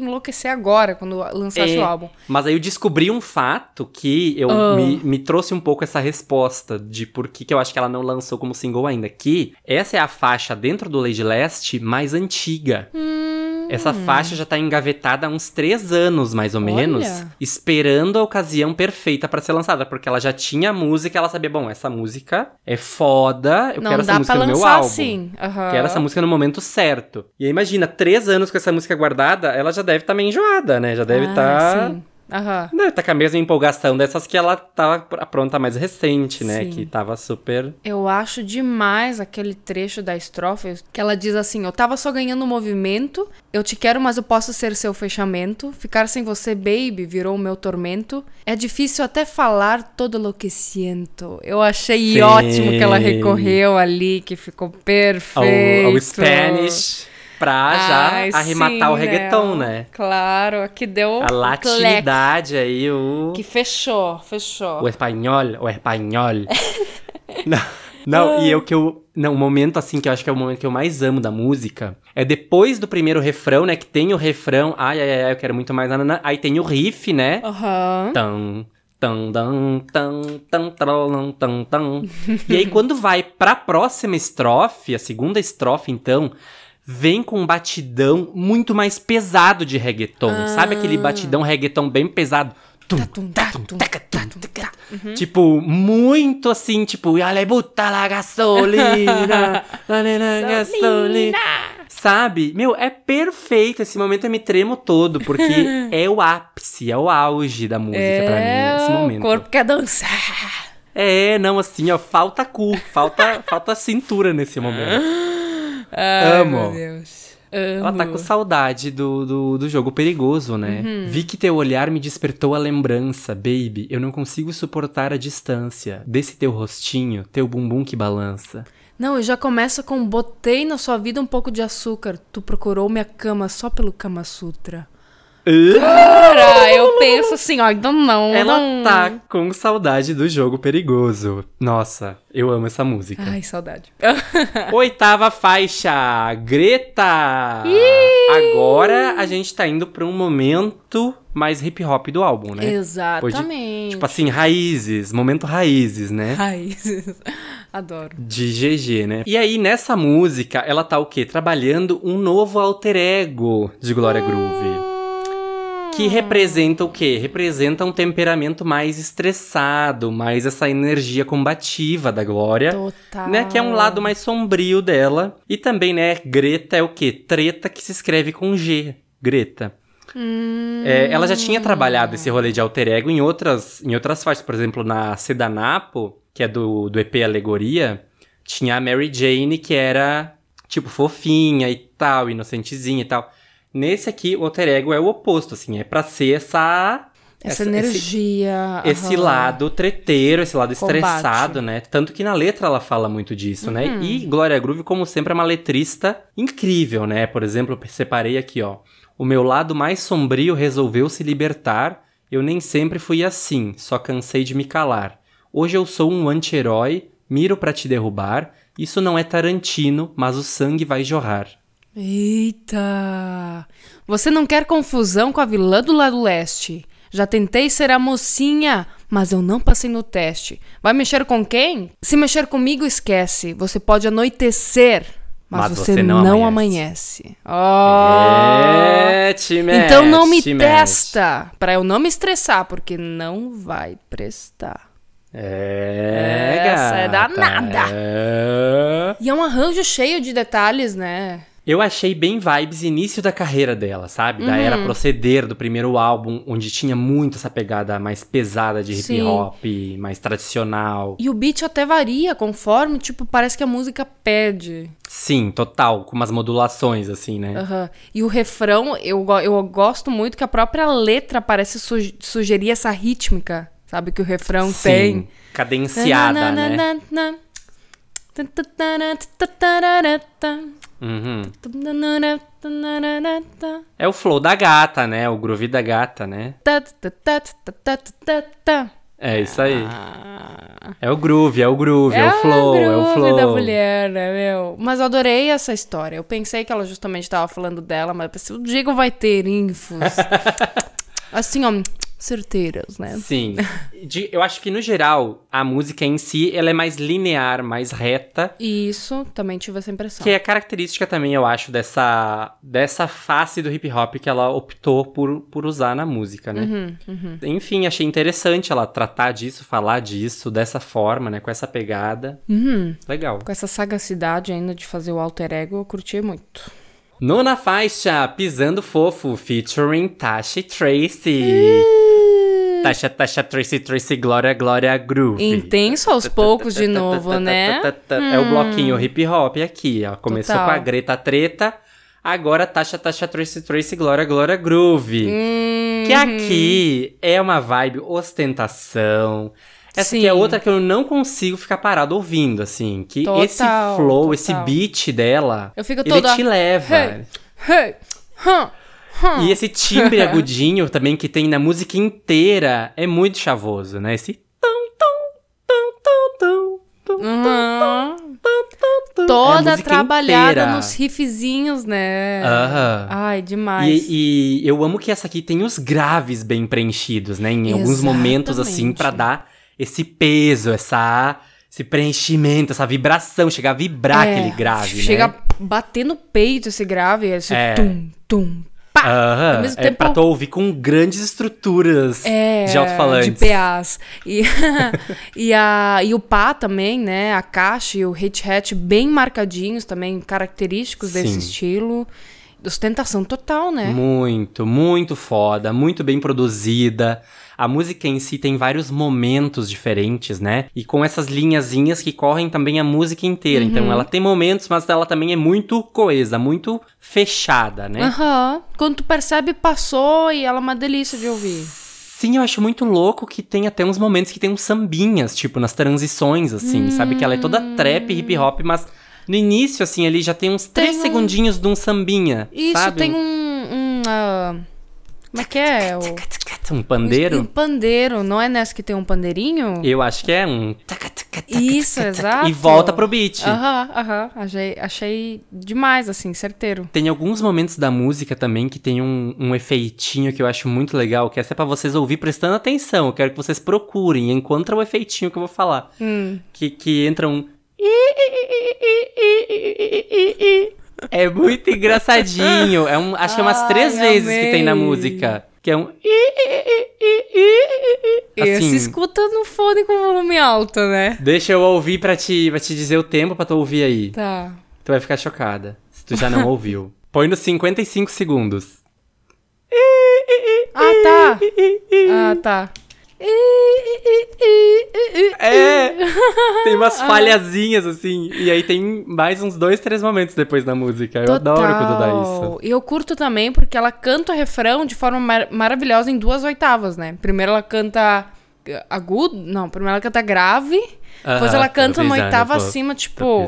enlouquecer agora, quando lançasse É, o álbum. Mas aí eu descobri um fato que eu Ah. me, me trouxe um pouco essa resposta de por que, que eu acho que ela não lançou como single ainda. Que essa é a faixa dentro do Lady Last mais antiga. Hum. Essa faixa já tá engavetada há uns três anos, mais ou Olha. menos, esperando a ocasião perfeita pra ser lançada, porque ela já tinha a música, ela sabia, bom, essa música é foda, eu Não quero essa música no meu álbum. assim. Aham. Quero essa música no momento certo. E aí, imagina, três anos com essa música guardada, ela já deve estar meio enjoada, né? Já deve Ah, estar. Deve estar com a mesma empolgação dessas que ela tava pronta mais recente, né? Sim. Que tava super. Eu acho demais aquele trecho da estrofe que ela diz assim: Eu tava só ganhando movimento, eu te quero, mas eu posso ser seu fechamento. Ficar sem você, baby, virou o meu tormento. É difícil até falar todo lo que sinto. Eu achei Sim. ótimo que ela recorreu ali, que ficou Ao, perfeito. ao Spanish pra já Ai, arrematar sim, o reggaeton, né? Claro, que deu A latinidade aí, o. Que fechou, fechou. O espanhol, o espanhol. não, não, e eu que eu. Não, o momento assim que eu acho que é o momento que eu mais amo da música é depois do primeiro refrão, né? Que tem o refrão, ai, ai, ai, eu quero muito mais, nanana. Aí tem o riff, né? Aham. Tan, dan, tan, tan, tarolam, tan, tan. E aí, quando vai pra próxima estrofe, a segunda estrofe, então, vem com um batidão muito mais pesado de reggaeton. Sabe aquele batidão reggaeton bem pesado? Uhum. Tipo, muito assim, tipo, ya le buta la gasolina, la gasolina. Sabe? Meu, é perfeito. Esse momento eu me tremo todo, porque é o ápice, é o auge da música pra mim, esse É, momento. o corpo quer dançar. É, não, assim, ó, falta cu, falta, falta cintura nesse momento. Ai, Amo. meu Deus. Amo. Ela tá com saudade do, do, do jogo perigoso, né? Uhum. Vi que teu olhar me despertou a lembrança, baby. Eu não consigo suportar a distância desse teu rostinho, teu bumbum que balança. Não, e já começa com botei na sua vida um pouco de açúcar. Tu procurou minha cama só pelo Kama Sutra. Cara, eu penso assim, ó, então não, Ela não. tá com saudade do jogo perigoso. Nossa, eu amo essa música. Ai, saudade. Oitava faixa, Greta! Agora a gente tá indo pra um momento mais hip hop do álbum, né? Exatamente. Tipo assim, raízes, momento raízes, né? Raízes. Adoro. De GG, né? E aí, nessa música, ela tá o quê? Trabalhando um novo alter ego de Glória Groove. Que representa o quê? Representa um temperamento mais estressado, mais essa energia combativa da Glória. Total. Né, que é um lado mais sombrio dela. E também, né, Greta é o quê? Treta que se escreve com G. Greta. Hum, É, ela já tinha trabalhado esse rolê de alter ego em outras, em outras faixas. Por exemplo, na Sedanapo, que é do, do EP Alegoria, tinha a Mary Jane, que era, tipo, fofinha e tal, inocentezinha e tal. Nesse aqui, o alter ego é o oposto, assim. É pra ser essa... essa, esse- energia. esse aham. lado treteiro, esse lado Combate. estressado, né? Tanto que na letra ela fala muito disso, né? Uhum. E Glória Groove, como sempre, é uma letrista incrível, né? Por exemplo, eu separei aqui, ó. O meu lado mais sombrio resolveu se libertar. Eu nem sempre fui assim, só cansei de me calar. Hoje eu sou um anti-herói, miro pra te derrubar. Isso não é Tarantino, mas o sangue vai jorrar. Eita! Você não quer confusão com a vilã do lado leste. Já tentei ser a mocinha, mas eu não passei no teste. Vai mexer com quem? Se mexer comigo, esquece. Você pode anoitecer, mas, você, não, amanhece. Oh! É, te então não me te testa, pra eu não me estressar, porque não vai prestar. É, Essa é danada. É. E é um arranjo cheio de detalhes, né? Eu achei bem vibes início da carreira dela, sabe? Da Uhum. era proceder do primeiro álbum, onde tinha muito essa pegada mais pesada de hip Sim. hop, mais tradicional. E o beat até varia conforme, tipo, parece que a música pede. Sim, total, com umas modulações, assim, né? Aham. E o refrão, eu, eu gosto muito que a própria letra parece su- sugerir essa rítmica, sabe? Que o refrão Sim, tem. cadenciada, né? Uhum. É o flow da gata, né? O groove da gata, né? É isso aí. É o groove, é o groove, é, o flow, é o groove flow. da mulher, né, meu? Mas eu adorei essa história. Eu pensei que ela justamente estava falando dela, mas eu pensei, o Diego vai ter infos. assim, ó, certeiras, né? Sim. De- eu acho que, no geral, a música em si, ela é mais linear, mais reta. E isso, também tive essa impressão. Que é característica também, eu acho, dessa, dessa face do hip hop que ela optou por, por usar na música, né? Uhum, uhum. Enfim, achei interessante ela tratar disso, falar disso, dessa forma, né? Com essa pegada. Uhum. Legal. Com essa sagacidade ainda de fazer o alter ego, eu curti muito. Nona faixa, Pisando Fofo, featuring Tasha Tracy. Tasha, Tasha, Tracy, Tracy, Glória, Glória, Groove. Intenso aos poucos de novo, né? É o bloquinho hip hop aqui, ó. Começou Total. com a Greta Treta, agora Tasha, Tasha, Tracy, Tracy, Glória, Glória, Groove. Hum, Que aqui é uma vibe ostentação. Essa aqui é Sim. outra que eu não consigo ficar parado ouvindo, assim. Que Total, esse flow, total. esse beat dela, Eu fico ele toda, te leva. Hey, hey, hum, hum. E esse timbre agudinho também que tem na música inteira é muito chavoso, né? Esse Uhum. tum, tum, tum. É a Toda música trabalhada inteira. nos riffzinhos, né? Aham. Ai, demais. E, e eu amo que essa aqui tem os graves bem preenchidos, né? Em alguns momentos, assim, Exatamente. pra dar esse peso, essa, esse preenchimento, essa vibração, chegar a vibrar É, aquele grave, Chega né? a bater no peito esse grave, esse É. tum, tum, pá. Aham, Ao mesmo é tempo- pra tu ouvir com grandes estruturas É, de alto-falantes. de PAs. E, e, a, e o pá também, né? A caixa e o hit-hat bem marcadinhos também, característicos desse Sim. estilo. Ostentação total, né? Muito, muito foda, muito bem produzida. A música em si tem vários momentos diferentes, né? E com essas linhazinhas que correm também a música inteira. Uhum. Então ela tem momentos, mas ela também é muito coesa, muito fechada, né? Aham. Quando tu percebe, passou e ela é uma delícia de ouvir. Sim, eu acho muito louco que tem até uns momentos que tem uns sambinhas, tipo, nas transições, assim, sabe? Que ela é toda trap, hip hop, mas no início, assim, ali já tem uns três um- segundinhos de um sambinha, Isso, sabe? tem um. um ah, como é que é? O, Um pandeiro. Um pandeiro. Não é nessa que tem um pandeirinho? Eu acho que é um. Isso, exato. E volta pro beat. Aham, aham. Achei, achei demais, assim, certeiro. Tem alguns momentos da música também que tem um, um efeitinho que eu acho muito legal, que essa é pra vocês ouvir prestando atenção. Eu quero que vocês procurem, encontrem o efeitinho que eu vou falar. Hum. Que, que entra um. É muito engraçadinho. É um, acho que é umas Ai, três vezes que tem na amei. música. Que é um. Assim, escuta no fone com volume alto, né? deixa eu ouvir pra te, pra te dizer o tempo pra tu ouvir aí. Tá. Tu vai ficar chocada se tu já não ouviu. Põe nos 55 segundos. Ah, tá. Ah, tá. Tem umas falhazinhas assim. E aí tem mais uns dois, três momentos depois da música. Eu adoro quando dá isso. E eu curto também porque ela canta o refrão de forma mar- maravilhosa em duas oitavas, né? Primeiro ela canta agudo, não, primeiro ela canta grave, depois Aham, ela canta uma oitava acima, tipo,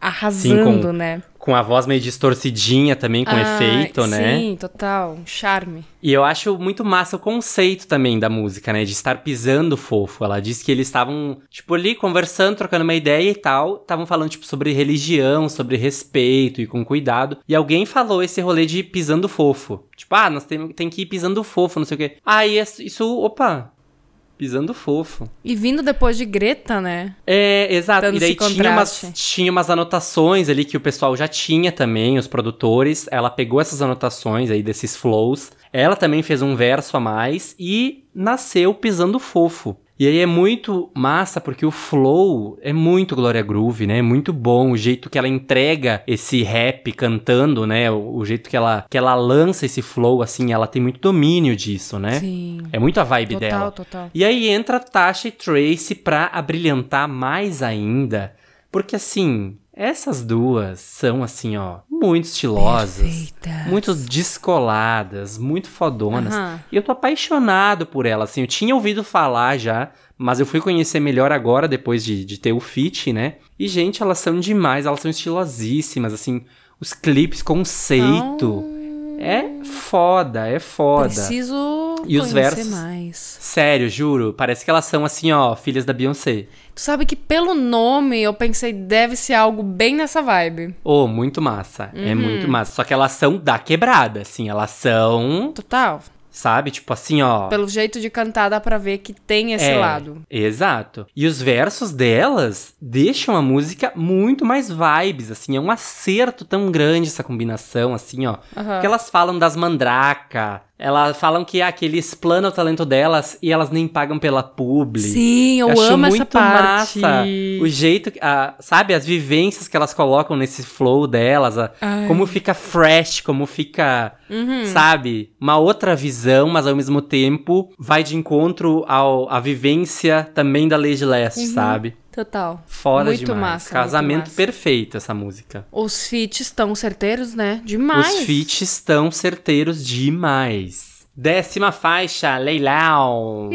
arrasando, com- né? Com a voz meio distorcidinha também, com Ah, efeito, né? Sim, total, um charme. E eu acho muito massa o conceito também da música, né? De estar pisando fofo. Ela disse que eles estavam, tipo, ali conversando, trocando uma ideia e tal. Estavam falando, tipo, sobre religião, sobre respeito e com cuidado. E alguém falou esse rolê de pisando fofo. Tipo, ah, nós temos tem que ir pisando fofo, não sei o quê. Aí isso, isso, opa, pisando fofo. E vindo depois de Greta, né? É, exato. Dando e daí tinha umas, tinha umas anotações ali que o pessoal já tinha também, os produtores. Ela pegou essas anotações aí desses flows. Ela também fez um verso a mais e nasceu pisando fofo. E aí é muito massa porque o flow é muito Gloria Groove, né? É muito bom o jeito que ela entrega esse rap cantando, né? O, o, jeito que ela, que ela lança esse flow, assim, ela tem muito domínio disso, né? Sim. É muito a vibe total, dela. Total, total. E aí entra Tasha e Tracy pra abrilhantar mais ainda. Porque assim, essas duas são assim, ó, muito estilosas, Perfeitas. muito descoladas, muito fodonas. Aham. E eu tô apaixonado por elas, assim, eu tinha ouvido falar já, mas eu fui conhecer melhor agora, depois de, de ter o feat, né? E, gente, elas são demais, elas são estilosíssimas, assim, os clipes, conceito. É foda, é foda. Preciso E os versos? mais. Sério, juro, parece que elas são assim, ó, filhas da Beyoncé. Tu sabe que pelo nome eu pensei deve ser algo bem nessa vibe. Oh, muito massa. É Uhum. muito massa. Só que elas são da quebrada, assim. Elas são, Total. Sabe? Tipo assim, ó. Pelo jeito de cantar dá pra ver que tem esse é, lado. Exato. E os versos delas deixam a música muito mais vibes, assim. É um acerto tão grande essa combinação, assim, ó. Aham. Porque elas falam das mandraca. Elas falam que ah, que eles planam o talento delas e elas nem pagam pela publi. Sim, eu, acho amo muito essa parte. massa o jeito, a, sabe, as vivências que elas colocam nesse flow delas, a- como fica fresh, como fica, Uhum. sabe, uma outra visão, mas ao mesmo tempo vai de encontro ao, à vivência também da Lady Leste, Uhum. sabe? Total. Fora Muito demais. massa, Casamento muito massa. perfeito essa música. Os feats estão certeiros, né? Demais. Os feats estão certeiros demais. Décima faixa, Leilau.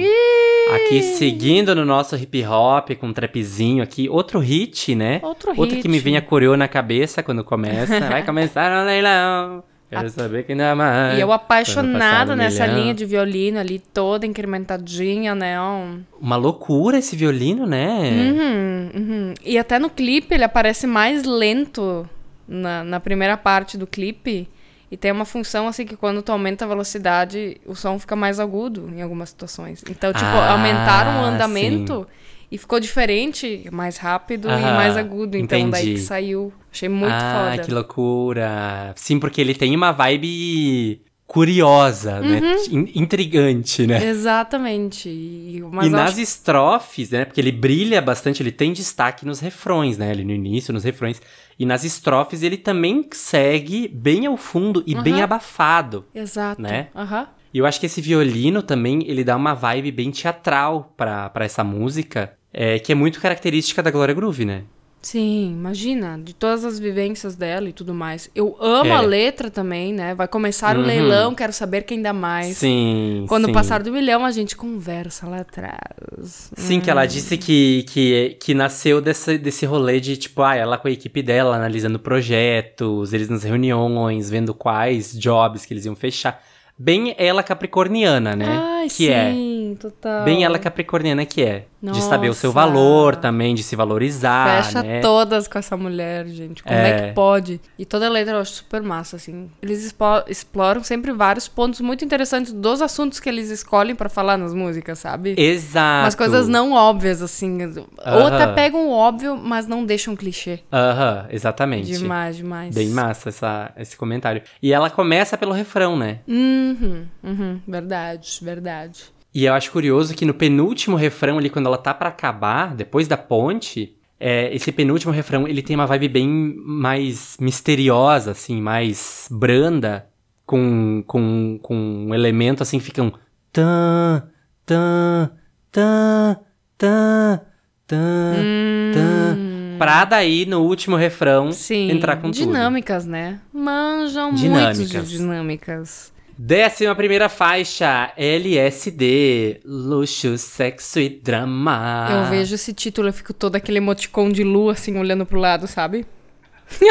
Aqui seguindo no nosso hip hop com um trapzinho aqui. Outro hit, né? Outro Outro hit. que me vem a na cabeça quando começa. Vai começar o leilão. Quero saber quem dá mais. E eu apaixonada nessa milhão. linha de violino ali, toda incrementadinha, né? Um- Uma loucura esse violino, né? Uhum, uhum. E até no clipe ele aparece mais lento na, na primeira parte do clipe. E tem uma função assim que quando tu aumenta a velocidade, o som fica mais agudo em algumas situações. Então, tipo, Ah, aumentaram o andamento e ficou diferente, mais rápido e Aham, mais agudo. Então, daí entendi. que saiu. Achei muito ah, foda. que loucura. Sim, porque ele tem uma vibe curiosa, né? Uhum. In- Intrigante, né? Exatamente. E, e nas estrofes, né? Porque ele brilha bastante, ele tem destaque nos refrões, né? Ali no início, nos refrões. E nas estrofes ele também segue bem ao fundo e bem Aham. abafado. Exato. né? Aham. E eu acho que esse violino também, ele dá uma vibe bem teatral pra essa música, é, que é muito característica da Glória Groove, né? Sim, imagina, de todas as vivências dela e tudo mais. Eu amo É. a letra também, né? Vai começar o Uhum. leilão, quero saber quem dá mais. Sim, Quando sim. passar do milhão, a gente conversa lá atrás. Sim, que ela disse que, que, que nasceu desse, desse rolê de, tipo, ah, ela com a equipe dela, analisando projetos, eles nas reuniões, vendo quais jobs que eles iam fechar. Bem ela capricorniana, né? Ai, que é. Sim, total. Bem ela capricorniana que é. De saber o seu Nossa. valor também, de se valorizar, Fecha né? todas com essa mulher, gente. Como é. É. que pode? E toda a letra eu acho super massa, assim. Eles exploram sempre vários pontos muito interessantes dos assuntos que eles escolhem pra falar nas músicas, sabe? Exato. Umas coisas não óbvias, assim. Ou Aham. até pegam o óbvio, mas não deixam clichê. Aham, exatamente. Demais, demais. Bem massa essa, esse comentário. E ela começa pelo refrão, né? Uhum, uhum. Verdade, verdade. E eu acho curioso que no penúltimo refrão ali, quando ela tá pra acabar, depois da ponte, é, esse penúltimo refrão, ele tem uma vibe bem mais misteriosa, assim, mais branda, com, com, com um elemento, assim, que fica um tan, tan, tan, tan, tan, tan, pra daí, no último refrão, Hum. Sim. entrar com tudo. dinâmicas, né? Manjam Dinâmicas. muito de dinâmicas. Décima primeira faixa, LSD, luxo, sexo e drama. Eu vejo esse título, eu fico todo aquele emoticon de lua, assim, olhando pro lado, sabe?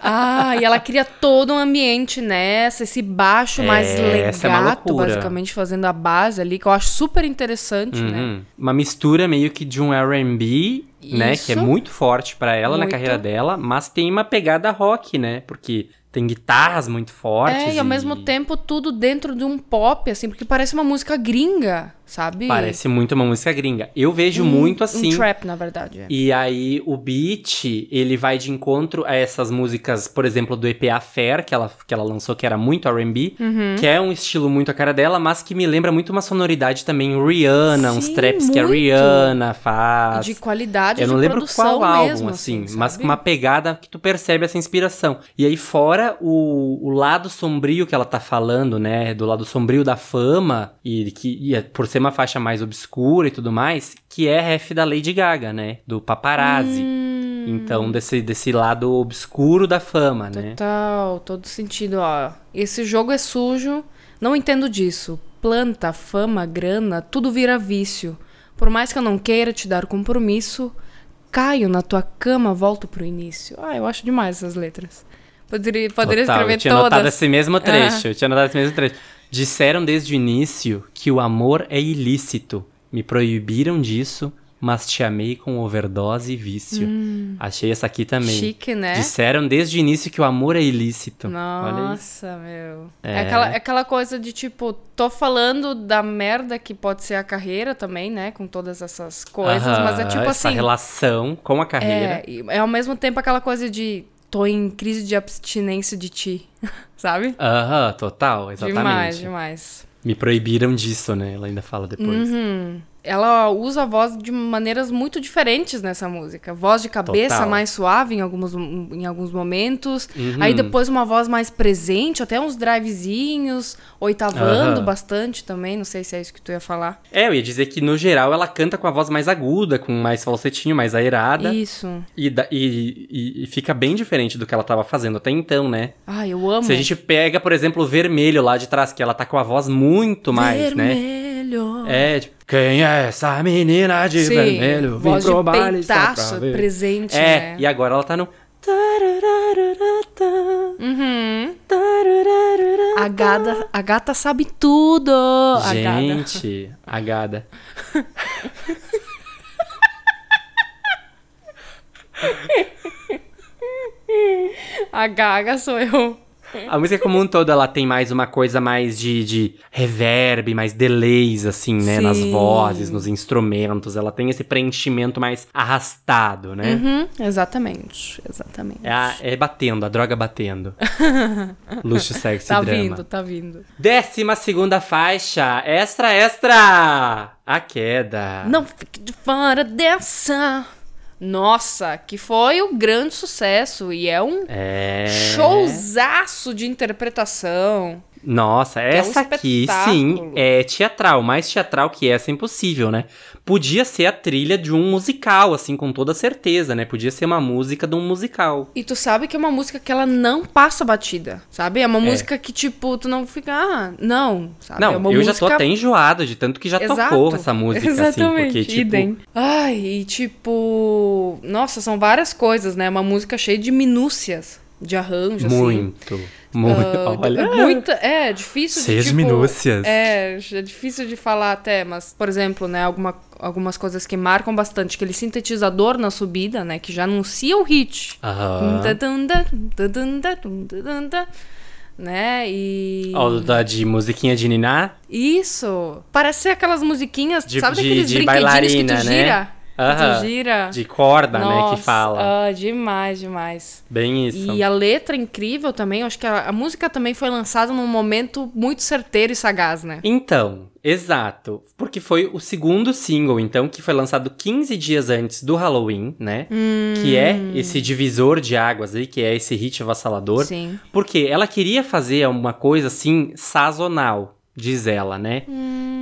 ah, e ela cria todo um ambiente nessa, esse baixo mais É, essa é legato, loucura. basicamente fazendo a base ali, que eu acho super interessante, né? Uhum. Uma mistura meio que de um R&B, né, que é muito forte pra ela na Muito. carreira dela, mas tem uma pegada rock, né? Porque tem guitarras muito fortes É, e ao mesmo tempo tudo dentro de um pop, assim, porque parece uma música gringa. Sabe? Parece muito uma música gringa. Eu vejo muito assim. Um trap, na verdade. é. E aí o beat, ele vai de encontro a essas músicas, por exemplo, do EPA Fair, que ela, que ela lançou, que era muito R&B, Uhum. que é um estilo muito a cara dela, mas que me lembra muito uma sonoridade também Rihanna, uns Sim, traps que a muito. Rihanna faz. de qualidade Eu não lembro qual álbum, mesmo, assim, assim, mas com uma pegada que tu percebe essa inspiração. E aí, fora o, o lado sombrio que ela tá falando, né? Do lado sombrio da fama, e que e é por ser uma faixa mais obscura e tudo mais, que é ref da Lady Gaga, né? Do paparazzi. Hum, Então, desse, desse lado obscuro da fama, né? Total, todo sentido, ó. Esse jogo é sujo, não entendo disso. Planta, fama, grana, tudo vira vício. Por mais que eu não queira te dar compromisso, caio na tua cama, volto pro início. Ah, eu acho demais essas letras. Poderia, poderia Total, escrever eu tinha notado todas. esse mesmo trecho, eu tinha notado esse mesmo trecho. Disseram desde o início que o amor é ilícito. Me proibiram disso, mas te amei com overdose e vício. Achei essa aqui também. Hum. Chique, né? Disseram desde o início que o amor é ilícito. Nossa, meu. É. É, aquela, é aquela coisa de tipo, tô falando da merda que pode ser a carreira também, né? Com todas essas coisas, Aham, mas é tipo essa assim. relação com a carreira. É, e é ao mesmo tempo aquela coisa de tô em crise de abstinência de ti, sabe? Aham, total, exatamente. Demais, demais. Me proibiram disso, né? Ela ainda fala depois. Uhum. Ela usa a voz de maneiras muito diferentes nessa música. Voz de cabeça Total. mais suave em alguns, em alguns momentos. Uhum. Aí depois uma voz mais presente, até uns drivezinhos, oitavando Aham. bastante também. Não sei se é isso que tu ia falar. É, eu ia dizer que no geral ela canta com a voz mais aguda, com mais falsetinho, mais aerada. Isso. E, e- e- fica bem diferente do que ela tava fazendo até então, né? Ai, eu amo. Se a gente pega, por exemplo, o vermelho lá de trás, que ela tá com a voz muito mais, né? Vermelho. É, tipo, quem é essa menina de Sim, vermelho? Vem voz pro de baile peitaço, presente, É, né? e agora ela tá no... Uhum. A gata, a gata sabe tudo. A gata. Gente, a gada. A gaga sou eu. A música como um todo, ela tem mais uma coisa mais de, de reverb, mais delays, assim, né? Nas Sim. vozes, nos instrumentos. Ela tem esse preenchimento mais arrastado, né? Uhum, exatamente, exatamente. É, a- é batendo, a droga batendo. Luxo, sexy tá drama. vindo, tá vindo. Décima segunda faixa, extra, extra! A queda. Não fique de fora dessa. Nossa, que foi o grande sucesso e é um É. showzaço de interpretação. Nossa, é um essa aqui, sim, é teatral. Mais teatral que essa é impossível, né? Podia ser a trilha de um musical, assim, com toda certeza, né? Podia ser uma música de um musical. E tu sabe que é uma música que ela não passa batida, sabe? É uma música que, tipo, tu não fica, ah, não, sabe? Não, é uma eu já música tô até enjoado de tanto que já Exato. tocou essa música, Exatamente, assim, porque, tipo... idem. Ai, e tipo... Nossa, são várias coisas, né? Uma música cheia de minúcias, de arranjo, assim. Muito, muito, Ah, olha... é muita, é difícil de Seis tipo, minúcias. É, é difícil de falar até, mas por exemplo, né, alguma, algumas coisas que marcam bastante, aquele sintetizador na subida, né, que já anuncia o hit. Aham. Né? E Ó, da de musiquinha de Niná, isso, parece ser aquelas musiquinhas, De- sabe de- daqueles de brinquedinhos que tu bailarina, né? Aham. tu gira. de corda, né, Nossa, que fala. ah, demais, demais. Bem isso. E a letra incrível também. Eu acho que a, a música também foi lançada num momento muito certeiro e sagaz, né? Então, exato. Porque foi o segundo single, então, que foi lançado 15 dias antes do Halloween, né? Que é esse divisor de águas aí, que é esse hit avassalador. Sim. Porque ela queria fazer uma coisa assim, sazonal, diz ela, né?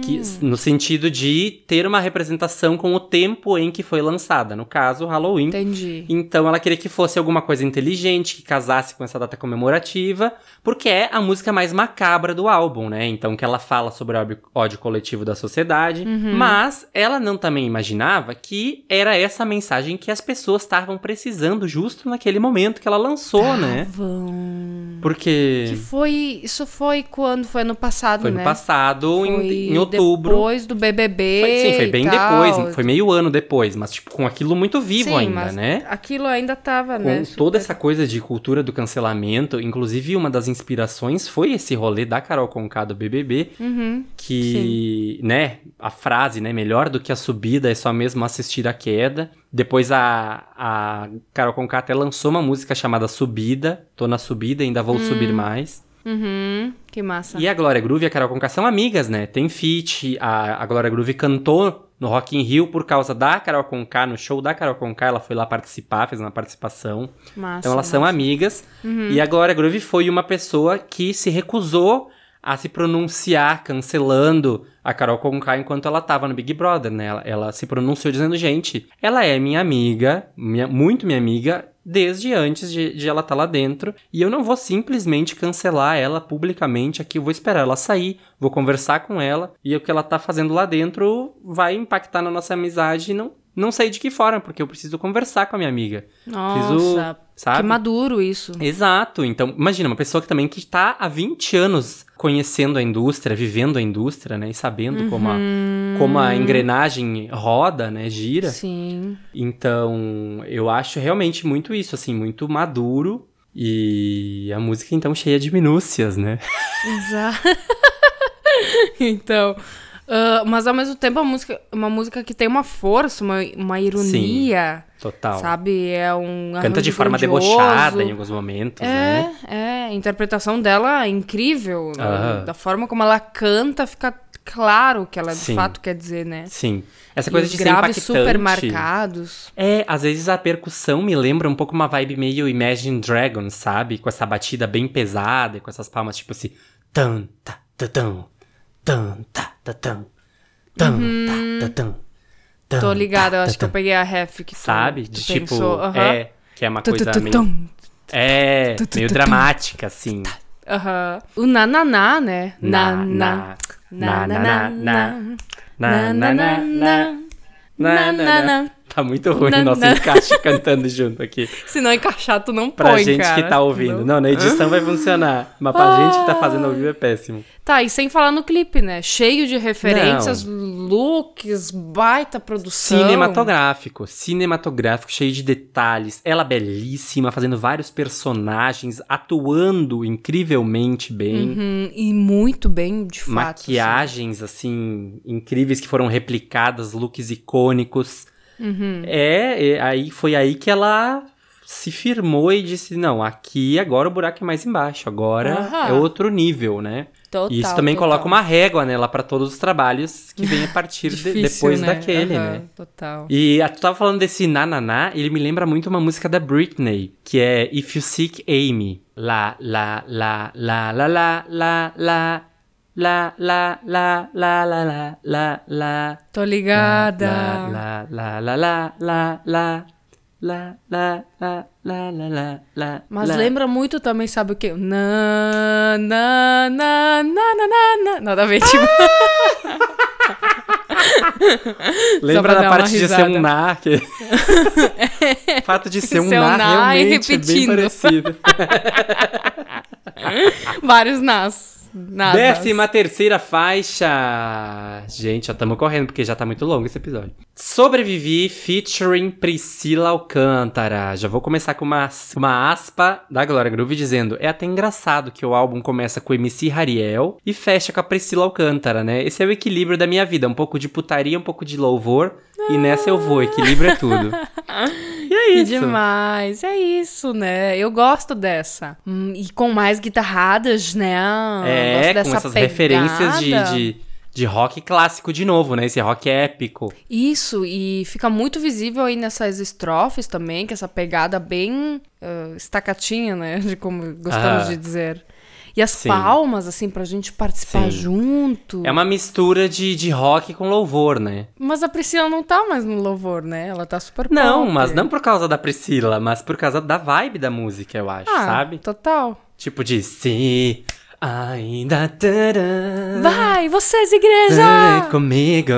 Que, no sentido de ter uma representação com o tempo em que foi lançada. No caso, Halloween. Entendi. Então ela queria que fosse alguma coisa inteligente, que casasse com essa data comemorativa, porque é a música mais macabra do álbum, né? Então que ela fala sobre o ódio- coletivo da sociedade, mas ela não também imaginava que era essa mensagem que as pessoas estavam precisando justo naquele momento que ela lançou, né? Vão. Porque Que foi. Isso foi quando? Foi ano passado, foi né? No passado, em, Foi em outubro. Depois do BBB. Foi, sim, foi bem tal. depois, foi meio ano depois, mas tipo, com aquilo muito vivo Sim, ainda, né? Aquilo ainda tava, Com né? toda super- essa coisa de cultura do cancelamento, inclusive uma das inspirações foi esse rolê da Carol Conká do BBB, Uhum. que, né, a frase, né, melhor do que a subida é só mesmo assistir a queda. Depois a, a Carol Conká até lançou uma música chamada Subida, tô na subida, ainda vou subir mais. Uhum. Que massa. E a Glória Groove e a Carol Conká são amigas, né? Tem feat, a, a Glória Groove cantou no Rock in Rio por causa da Carol Conká, no show da Carol Conká, ela foi lá participar, fez uma participação. Massa, Então elas são massa. amigas. E a Glória Groove foi uma pessoa que se recusou a se pronunciar cancelando a Carol Conká enquanto ela tava no Big Brother, né? Ela, ela se pronunciou dizendo, gente, ela é minha amiga, minha- muito minha amiga, desde antes de, de ela estar lá dentro. E eu não vou simplesmente cancelar ela publicamente aqui. Eu vou esperar ela sair, vou conversar com ela. E o que ela tá fazendo lá dentro vai impactar na nossa amizade e não, não sei de que forma, porque eu preciso conversar com a minha amiga. Nossa, Preciso, sabe? que maduro isso. Exato. Então, imagina, uma pessoa que também que tá há 20 anos conhecendo a indústria, vivendo a indústria, né? E sabendo como, a, como a engrenagem roda, né? Gira. Sim. Então, eu acho realmente muito isso, assim, muito maduro. E a música, então, cheia de minúcias, né? Exato. então. Ah, mas ao mesmo tempo, a música, uma música que tem uma força, uma, uma ironia, Total. sabe? É um. Canta de forma grandioso. debochada em alguns momentos, né? É, é. A interpretação dela é incrível. né? Aham. Da forma como ela canta, fica claro o que ela de Sim. fato quer dizer, né? Sim. Essa E coisa os de ser graves impactante. super marcados. É, às vezes a percussão me lembra um pouco uma vibe meio Imagine Dragons, sabe? Com essa batida bem pesada, e com essas palmas tipo assim. Tan, ta, ta, tan, tan, ta, ta, tan, tan, ta, ta, tan, tan, Tô ligada, eu ta, acho que eu peguei a ref que Sabe? De tipo. Aham. É, que é uma coisa meio. É, meio dramática, assim. Aham. O nananá, né? Na, na, na, na, na, na, na, na, na, na, na, na, na. Tá muito ruim Na, nosso na. encaixe cantando junto aqui. Se não encaixar, tu não Pra põe, gente cara. que tá ouvindo. Não. Não, na edição vai funcionar. Mas pra gente que tá fazendo ao vivo é péssimo. Tá, e sem falar no clipe, né? Cheio de referências, looks, baita produção. Cinematográfico. Cinematográfico, cheio de detalhes. Ela belíssima, fazendo vários personagens, atuando incrivelmente bem. Uhum, e muito bem, de fato. assim. Maquiagens, assim, incríveis que foram replicadas, looks icônicos. Uhum. É, é, aí foi aí que ela se firmou e disse: não, aqui agora o buraco é mais embaixo, agora Aham. é outro nível, né? Total, e isso também total. coloca uma régua nela pra todos os trabalhos que vêm a partir de- Difícil, depois né? daquele, Aham, né? Total. E a, tu tava falando desse nananá, ele me lembra muito uma música da Britney, que é If You Seek Amy. Lá, lá, lá, lá, lá, lá, lá, lá. Lá, lá, lá, lá, lá, lá, lá, lá. Tô ligada. Lá, lá, lá, lá, lá, lá. Lá, lá, lá, lá, lá, lá, lá. Mas lembra muito também, sabe o quê? Na, na, na, na, na, na, na. Nada a ver, tipo. Lembra da parte de ser um na, que... o fato de ser um Ser um na, na e realmente é bem parecido. Vários nas. Nadas. Décima terceira faixa. Gente, já estamos correndo porque já tá muito longo esse episódio. Sobrevivi featuring Priscila Alcântara. Já vou começar com uma, uma aspa da Glória Groove dizendo: É até engraçado que o álbum começa com MC Hariel e fecha com a Priscila Alcântara, né? Esse é o equilíbrio da minha vida. Um pouco de putaria, um pouco de louvor. E nessa eu vou, equilíbrio é tudo. E é Que isso. demais, é isso, né? Eu gosto dessa. Hum, e com mais guitarradas, né? É, Gosto com essas referências de, pegada. de, de rock clássico de novo, né? Esse rock épico. Isso, e fica muito visível aí nessas estrofes também, que essa pegada bem uh, estacatinha, né? De como gostamos Ah. de dizer. E as Sim. palmas, assim, pra gente participar Sim. junto. É uma mistura de, de rock com louvor, né? Mas a Priscila não tá mais no louvor, né? Ela tá super Não, mas não por causa da Priscila, mas por causa da vibe da música, eu acho, ah, sabe? Total. Tipo de se ainda terá Vai, vocês, igreja! Vem comigo.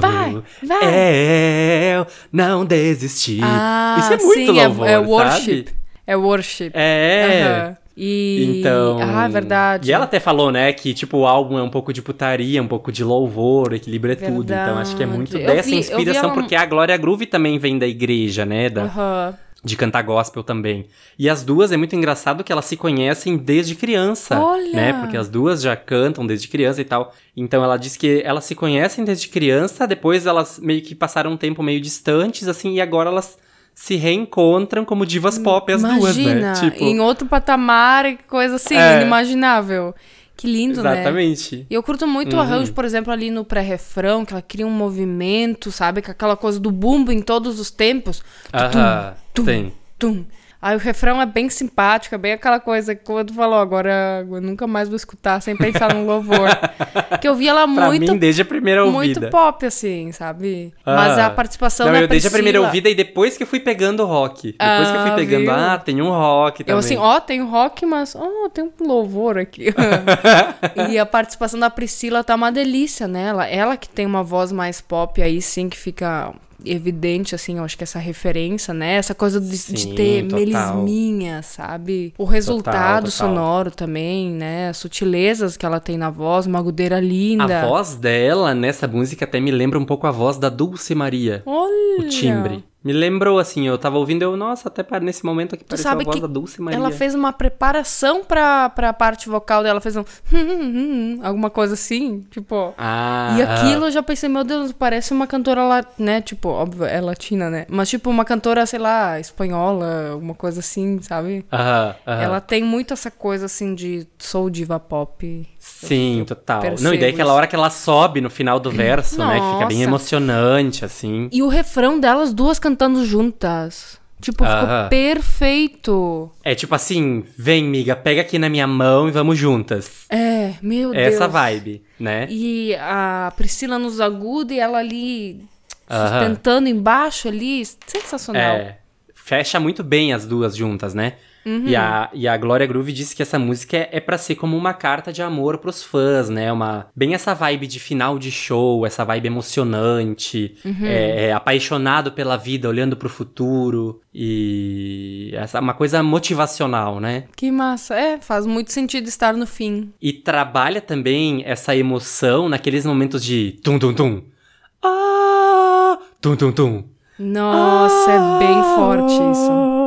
Vai, vai. Eu não desisti. Ah, Isso é muito sim, louvor, é, é sabe? worship. É worship. É. Aham. E... Então. Ah, é verdade. E ela até falou, né, que tipo o álbum é um pouco de putaria, um pouco de louvor, equilibra tudo. Então acho que é muito Verdade. Eu dessa vi- inspiração, ela- porque a Glória Groove também vem da igreja, né? Da, Aham. De cantar gospel também. E as duas é muito engraçado que elas se conhecem desde criança. Olha! Né? Porque as duas já cantam desde criança e tal. Então ela diz que elas se conhecem desde criança, depois elas meio que passaram um tempo meio distantes, assim, e agora elas se reencontram como divas pop, as duas, Imagina, né? Tipo, em outro patamar, coisa assim, É. inimaginável. Que lindo, né? exatamente. E eu curto muito o Uhum. arranjo, por exemplo, ali no pré-refrão, que ela cria um movimento, sabe? Com aquela coisa do bumbo em todos os tempos. Aham, tum, tem. Tum. Aí o refrão é bem simpático, é bem aquela coisa que quando falou, agora eu nunca mais vou escutar sem pensar no louvor. que eu vi ela Pra muito, mim, desde a primeira ouvida. muito pop, assim, sabe? Ah. Mas a participação Não, da eu desde a primeira Priscila- ouvida e depois que eu fui pegando o rock. Depois que eu Ah, fui pegando, viu? ah, tem um rock também. Eu assim, ó, tem rock, mas ó, tem um louvor aqui. e a participação da Priscila tá uma delícia, né? Ela, ela que tem uma voz mais pop aí sim que fica evidente assim, eu acho que essa referência, né? Essa coisa de, de Sim, ter total. melisminha, sabe? O resultado total. sonoro também, né? As sutilezas que ela tem na voz, uma agudeira linda. A voz dela nessa música até me lembra um pouco a voz da Dulce Maria. Olha! O timbre. Me lembrou assim, eu tava ouvindo, eu, nossa, até nesse momento aqui Tu pareceu sabe a voz da Dulce Maria. Ela fez uma preparação pra, pra parte vocal dela, fez um alguma coisa assim, tipo. Ah, E aquilo eu já pensei, meu Deus, parece uma cantora, la- né? Tipo, óbvio, é latina, né? Mas tipo, uma cantora, sei lá, espanhola, alguma coisa assim, sabe? Aham, aham. Ela tem muito essa coisa assim de sou diva pop. Sim, total. percebo Não, e daí aquela hora que ela sobe no final do verso, né? Que fica bem emocionante, assim. E o refrão delas duas cantando juntas. Tipo, ficou Aham. perfeito. É tipo assim, vem, miga, pega aqui na minha mão e vamos juntas. É, meu Deus. Essa vibe, né? E a Priscila nos agudos e ela ali Aham. sustentando embaixo ali. Sensacional. É. Fecha muito bem as duas juntas, né? Uhum. E, a, e a Glória Groove disse que essa música é, é para ser como uma carta de amor pros fãs, né? Uma, bem essa vibe de final de show, essa vibe emocionante, Uhum. é, é, apaixonado pela vida, olhando pro futuro. E essa uma coisa motivacional, né? Que massa. É, faz muito sentido estar no fim. E trabalha também essa emoção naqueles momentos de tum tum tum. Ah, tum tum tum. Nossa, é bem forte isso.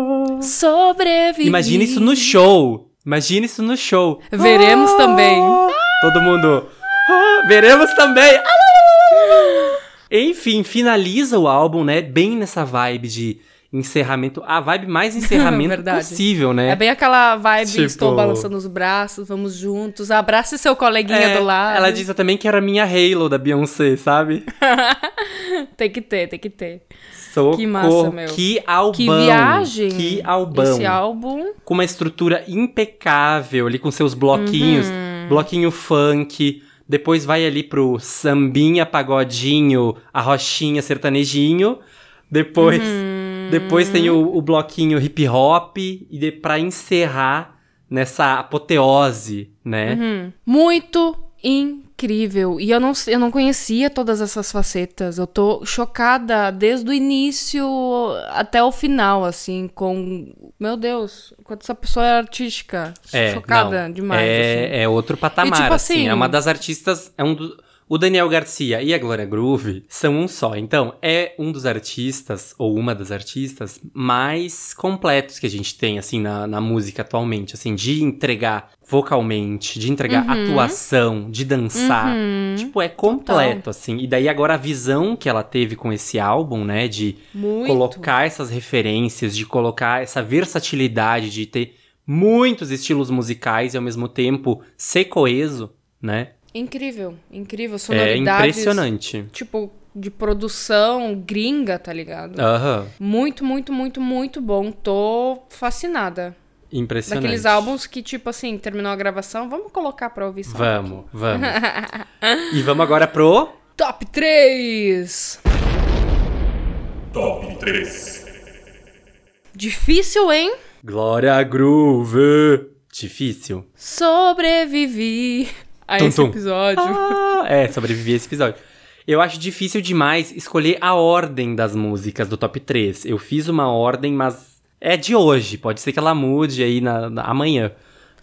Sobrevivi. Imagina isso no show. Imagina isso no show. Veremos também. Todo mundo. "Ah, veremos também. Enfim, finaliza o álbum, né? Bem nessa vibe de encerramento. A vibe mais encerramento possível, né? É bem aquela vibe, Tipo- estou balançando os braços, vamos juntos, abrace seu coleguinha É, do lado. Ela disse também que era a minha Halo da Beyoncé, sabe? Tem que ter, tem que ter. Socorro, Que massa, meu. Que albão. Que viagem. Que albão. Esse álbum. com uma estrutura impecável ali com seus bloquinhos, Uhum. bloquinho funk, depois vai ali pro sambinha, pagodinho, a rochinha, sertanejinho, depois Uhum. Depois tem o, o bloquinho hip hop e de, para encerrar nessa apoteose, né? Uhum. Muito incrível. E eu não, eu não conhecia todas essas facetas. Eu tô chocada desde o início até o final, assim, com. Meu Deus, quanto essa pessoa é artística. É, chocada não, demais. É, assim. é outro patamar, E, tipo assim, assim- É uma das artistas. É um do, o Daniel Garcia e a Glória Groove são um só. Então, é um dos artistas, ou uma das artistas, mais completos que a gente tem, assim, na, na música atualmente. Assim, de entregar vocalmente, de entregar Uhum. atuação, de dançar. Tipo, é completo, assim. E daí agora a visão que ela teve com esse álbum, né? De Muito. colocar essas referências, de colocar essa versatilidade, de ter muitos estilos musicais e ao mesmo tempo ser coeso, né? Incrível, incrível. É Sonoridades. impressionante. Tipo, de produção gringa, tá ligado? Aham. Muito, muito, muito, muito bom. Tô fascinada. Impressionante. Daqueles álbuns que, tipo assim, terminou a gravação, vamos colocar pra ouvir só um Vamos, vamos. e vamos agora pro. Top 3! Top 3. Difícil, hein? Glória Groove. Difícil. Sobrevivi a Tum, esse tum. episódio. Ah, é, sobrevivi a esse episódio. Eu acho difícil demais escolher a ordem das músicas do top 3. Eu fiz uma ordem, mas é de hoje. Pode ser que ela mude aí na, na- amanhã.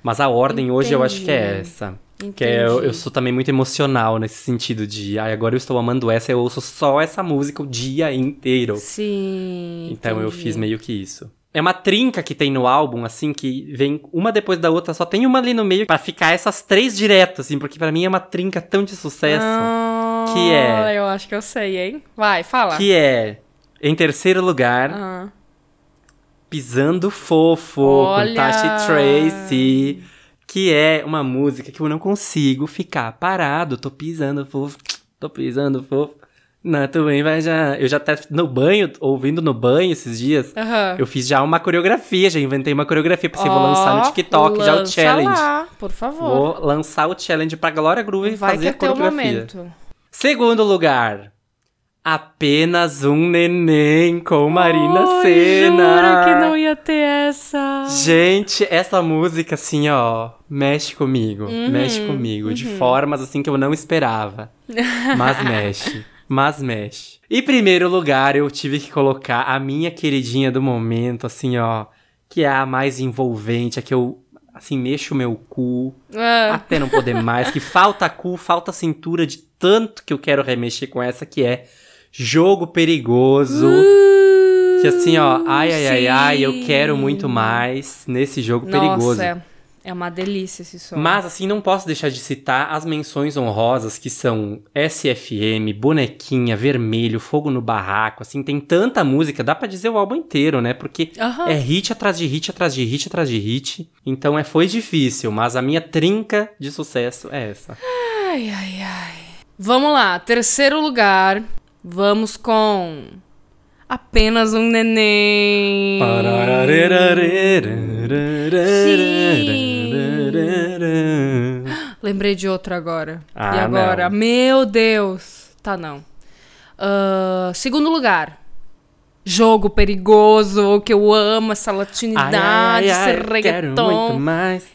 Mas a ordem hoje eu acho que é Entendi. essa. Entendi. Que é, eu, eu sou também muito emocional nesse sentido de, ai, agora eu estou amando essa, eu ouço só essa música o dia inteiro. Sim. Então eu entendi. fiz meio que isso. É uma trinca que tem no álbum, assim, que vem uma depois da outra, só tem uma ali no meio pra ficar essas três direto, assim, porque pra mim é uma trinca tão de sucesso. Ah, que é- Eu acho que eu sei, hein? Vai, fala. Que é, em terceiro lugar, Ah. Pisando Fofo, Olha! com Tashi Tracy. Que é uma música que eu não consigo ficar parado. Tô pisando fofo, tô pisando fofo. Não, tu bem, vai já. Eu já até no banho, ouvindo no banho esses dias, Aham. eu fiz já uma coreografia, já inventei uma coreografia pra você, vou lançar no TikTok já o challenge. lá, por favor. Vou lançar o challenge pra Glória Groove e Vai fazer que a é teu coreografia. momento. Segundo lugar, Apenas um Neném com Marina Ai, Senna. Jura que não ia ter essa. Gente, essa música, assim, ó, mexe comigo. Uhum, mexe comigo. De formas, assim, que eu não esperava. Mas mexe. Mas mexe. Em primeiro lugar, eu tive que colocar a minha queridinha do momento, assim, ó. Que é a mais envolvente, a que eu, assim, mexo o meu cu. Ah, Até não poder mais. Que falta cu, falta cintura de tanto que eu quero remexer com essa, que é Jogo Perigoso. Que assim, ó, ai, ai, ai, ai, eu quero muito mais nesse jogo perigoso. Nossa, é, é uma delícia esse som. Mas, assim, não posso deixar de citar as menções honrosas que são SFM, Bonequinha, Vermelho, Fogo no Barraco. Assim, tem tanta música, dá pra dizer o álbum inteiro, né? Porque Aham. é hit atrás de hit, atrás de hit, atrás de hit. Então, é, foi difícil, mas a minha trinca de sucesso é essa. Ai, ai, ai. Vamos lá, terceiro lugar. Vamos com. Apenas um neném. Lembrei de outro agora. Ah, e agora? não. Meu Deus. Tá, não. Ah, segundo lugar. Jogo perigoso, que eu amo essa latinidade, Ai, ai, ai, esse reggaeton.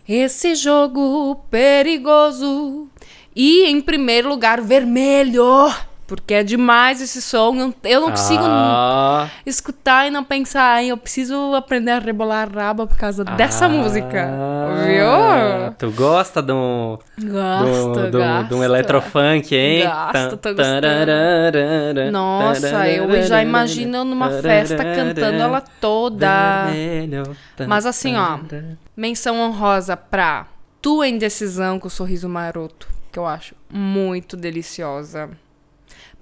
Esse jogo perigoso. E em primeiro lugar, vermelho. Porque é demais esse som. Eu- não consigo Ah, escutar e não pensar, eu preciso aprender a rebolar a raba por causa dessa ah, música. Viu? Tu gosta do, Gosto, do, do, gosto. de um eletrofunk, hein? Gosto, tô Tan- tararara, Nossa, eu já imagino numa festa cantando ela toda. Mas assim, ó. Menção honrosa pra Tua Indecisão com Sorriso Maroto, que eu acho muito deliciosa.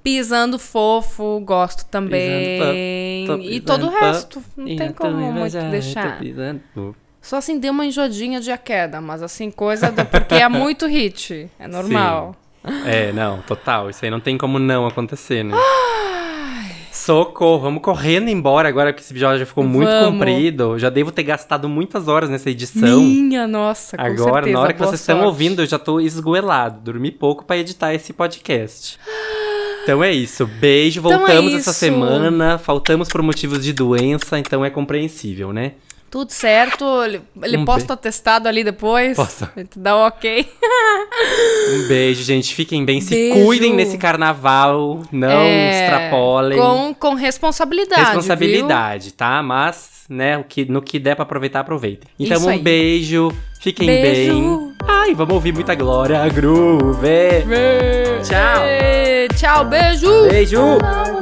Pisando Fofo, gosto também. Pisando fofo, tô e todo o resto, não tem como tô muito deixar. tô. Só assim, deu uma enjoadinha de a queda, mas assim, coisa da, porque é muito hit. É normal. É, não, total. Isso aí não tem como não acontecer, né? Socorro, vamos correndo embora agora que esse episódio já ficou muito Vamos. comprido. Já devo ter gastado muitas horas nessa edição. Minha nossa, com Agora, certeza. na hora que vocês estão sorte. ouvindo, eu já tô esgoelado. Dormi pouco pra editar esse podcast. Então é isso. Beijo. Então é Voltamos essa isso. semana. Faltamos por motivos de doença, então é compreensível, né? Tudo certo. Ele, ele Um posta o atestado ali depois. Posta. Dá o ok. Um beijo, gente. Fiquem bem. Se Beijo. cuidem nesse carnaval. Não É, extrapolem. Com, com responsabilidade. Responsabilidade, tá? Mas, né, o que, no que der pra aproveitar, aproveitem. Então, Isso um aí. beijo. Fiquem Beijo. bem. Ai, vamos ouvir muita glória. Groove. Viu? Tchau. Tchau, beijo. Beijo. Não,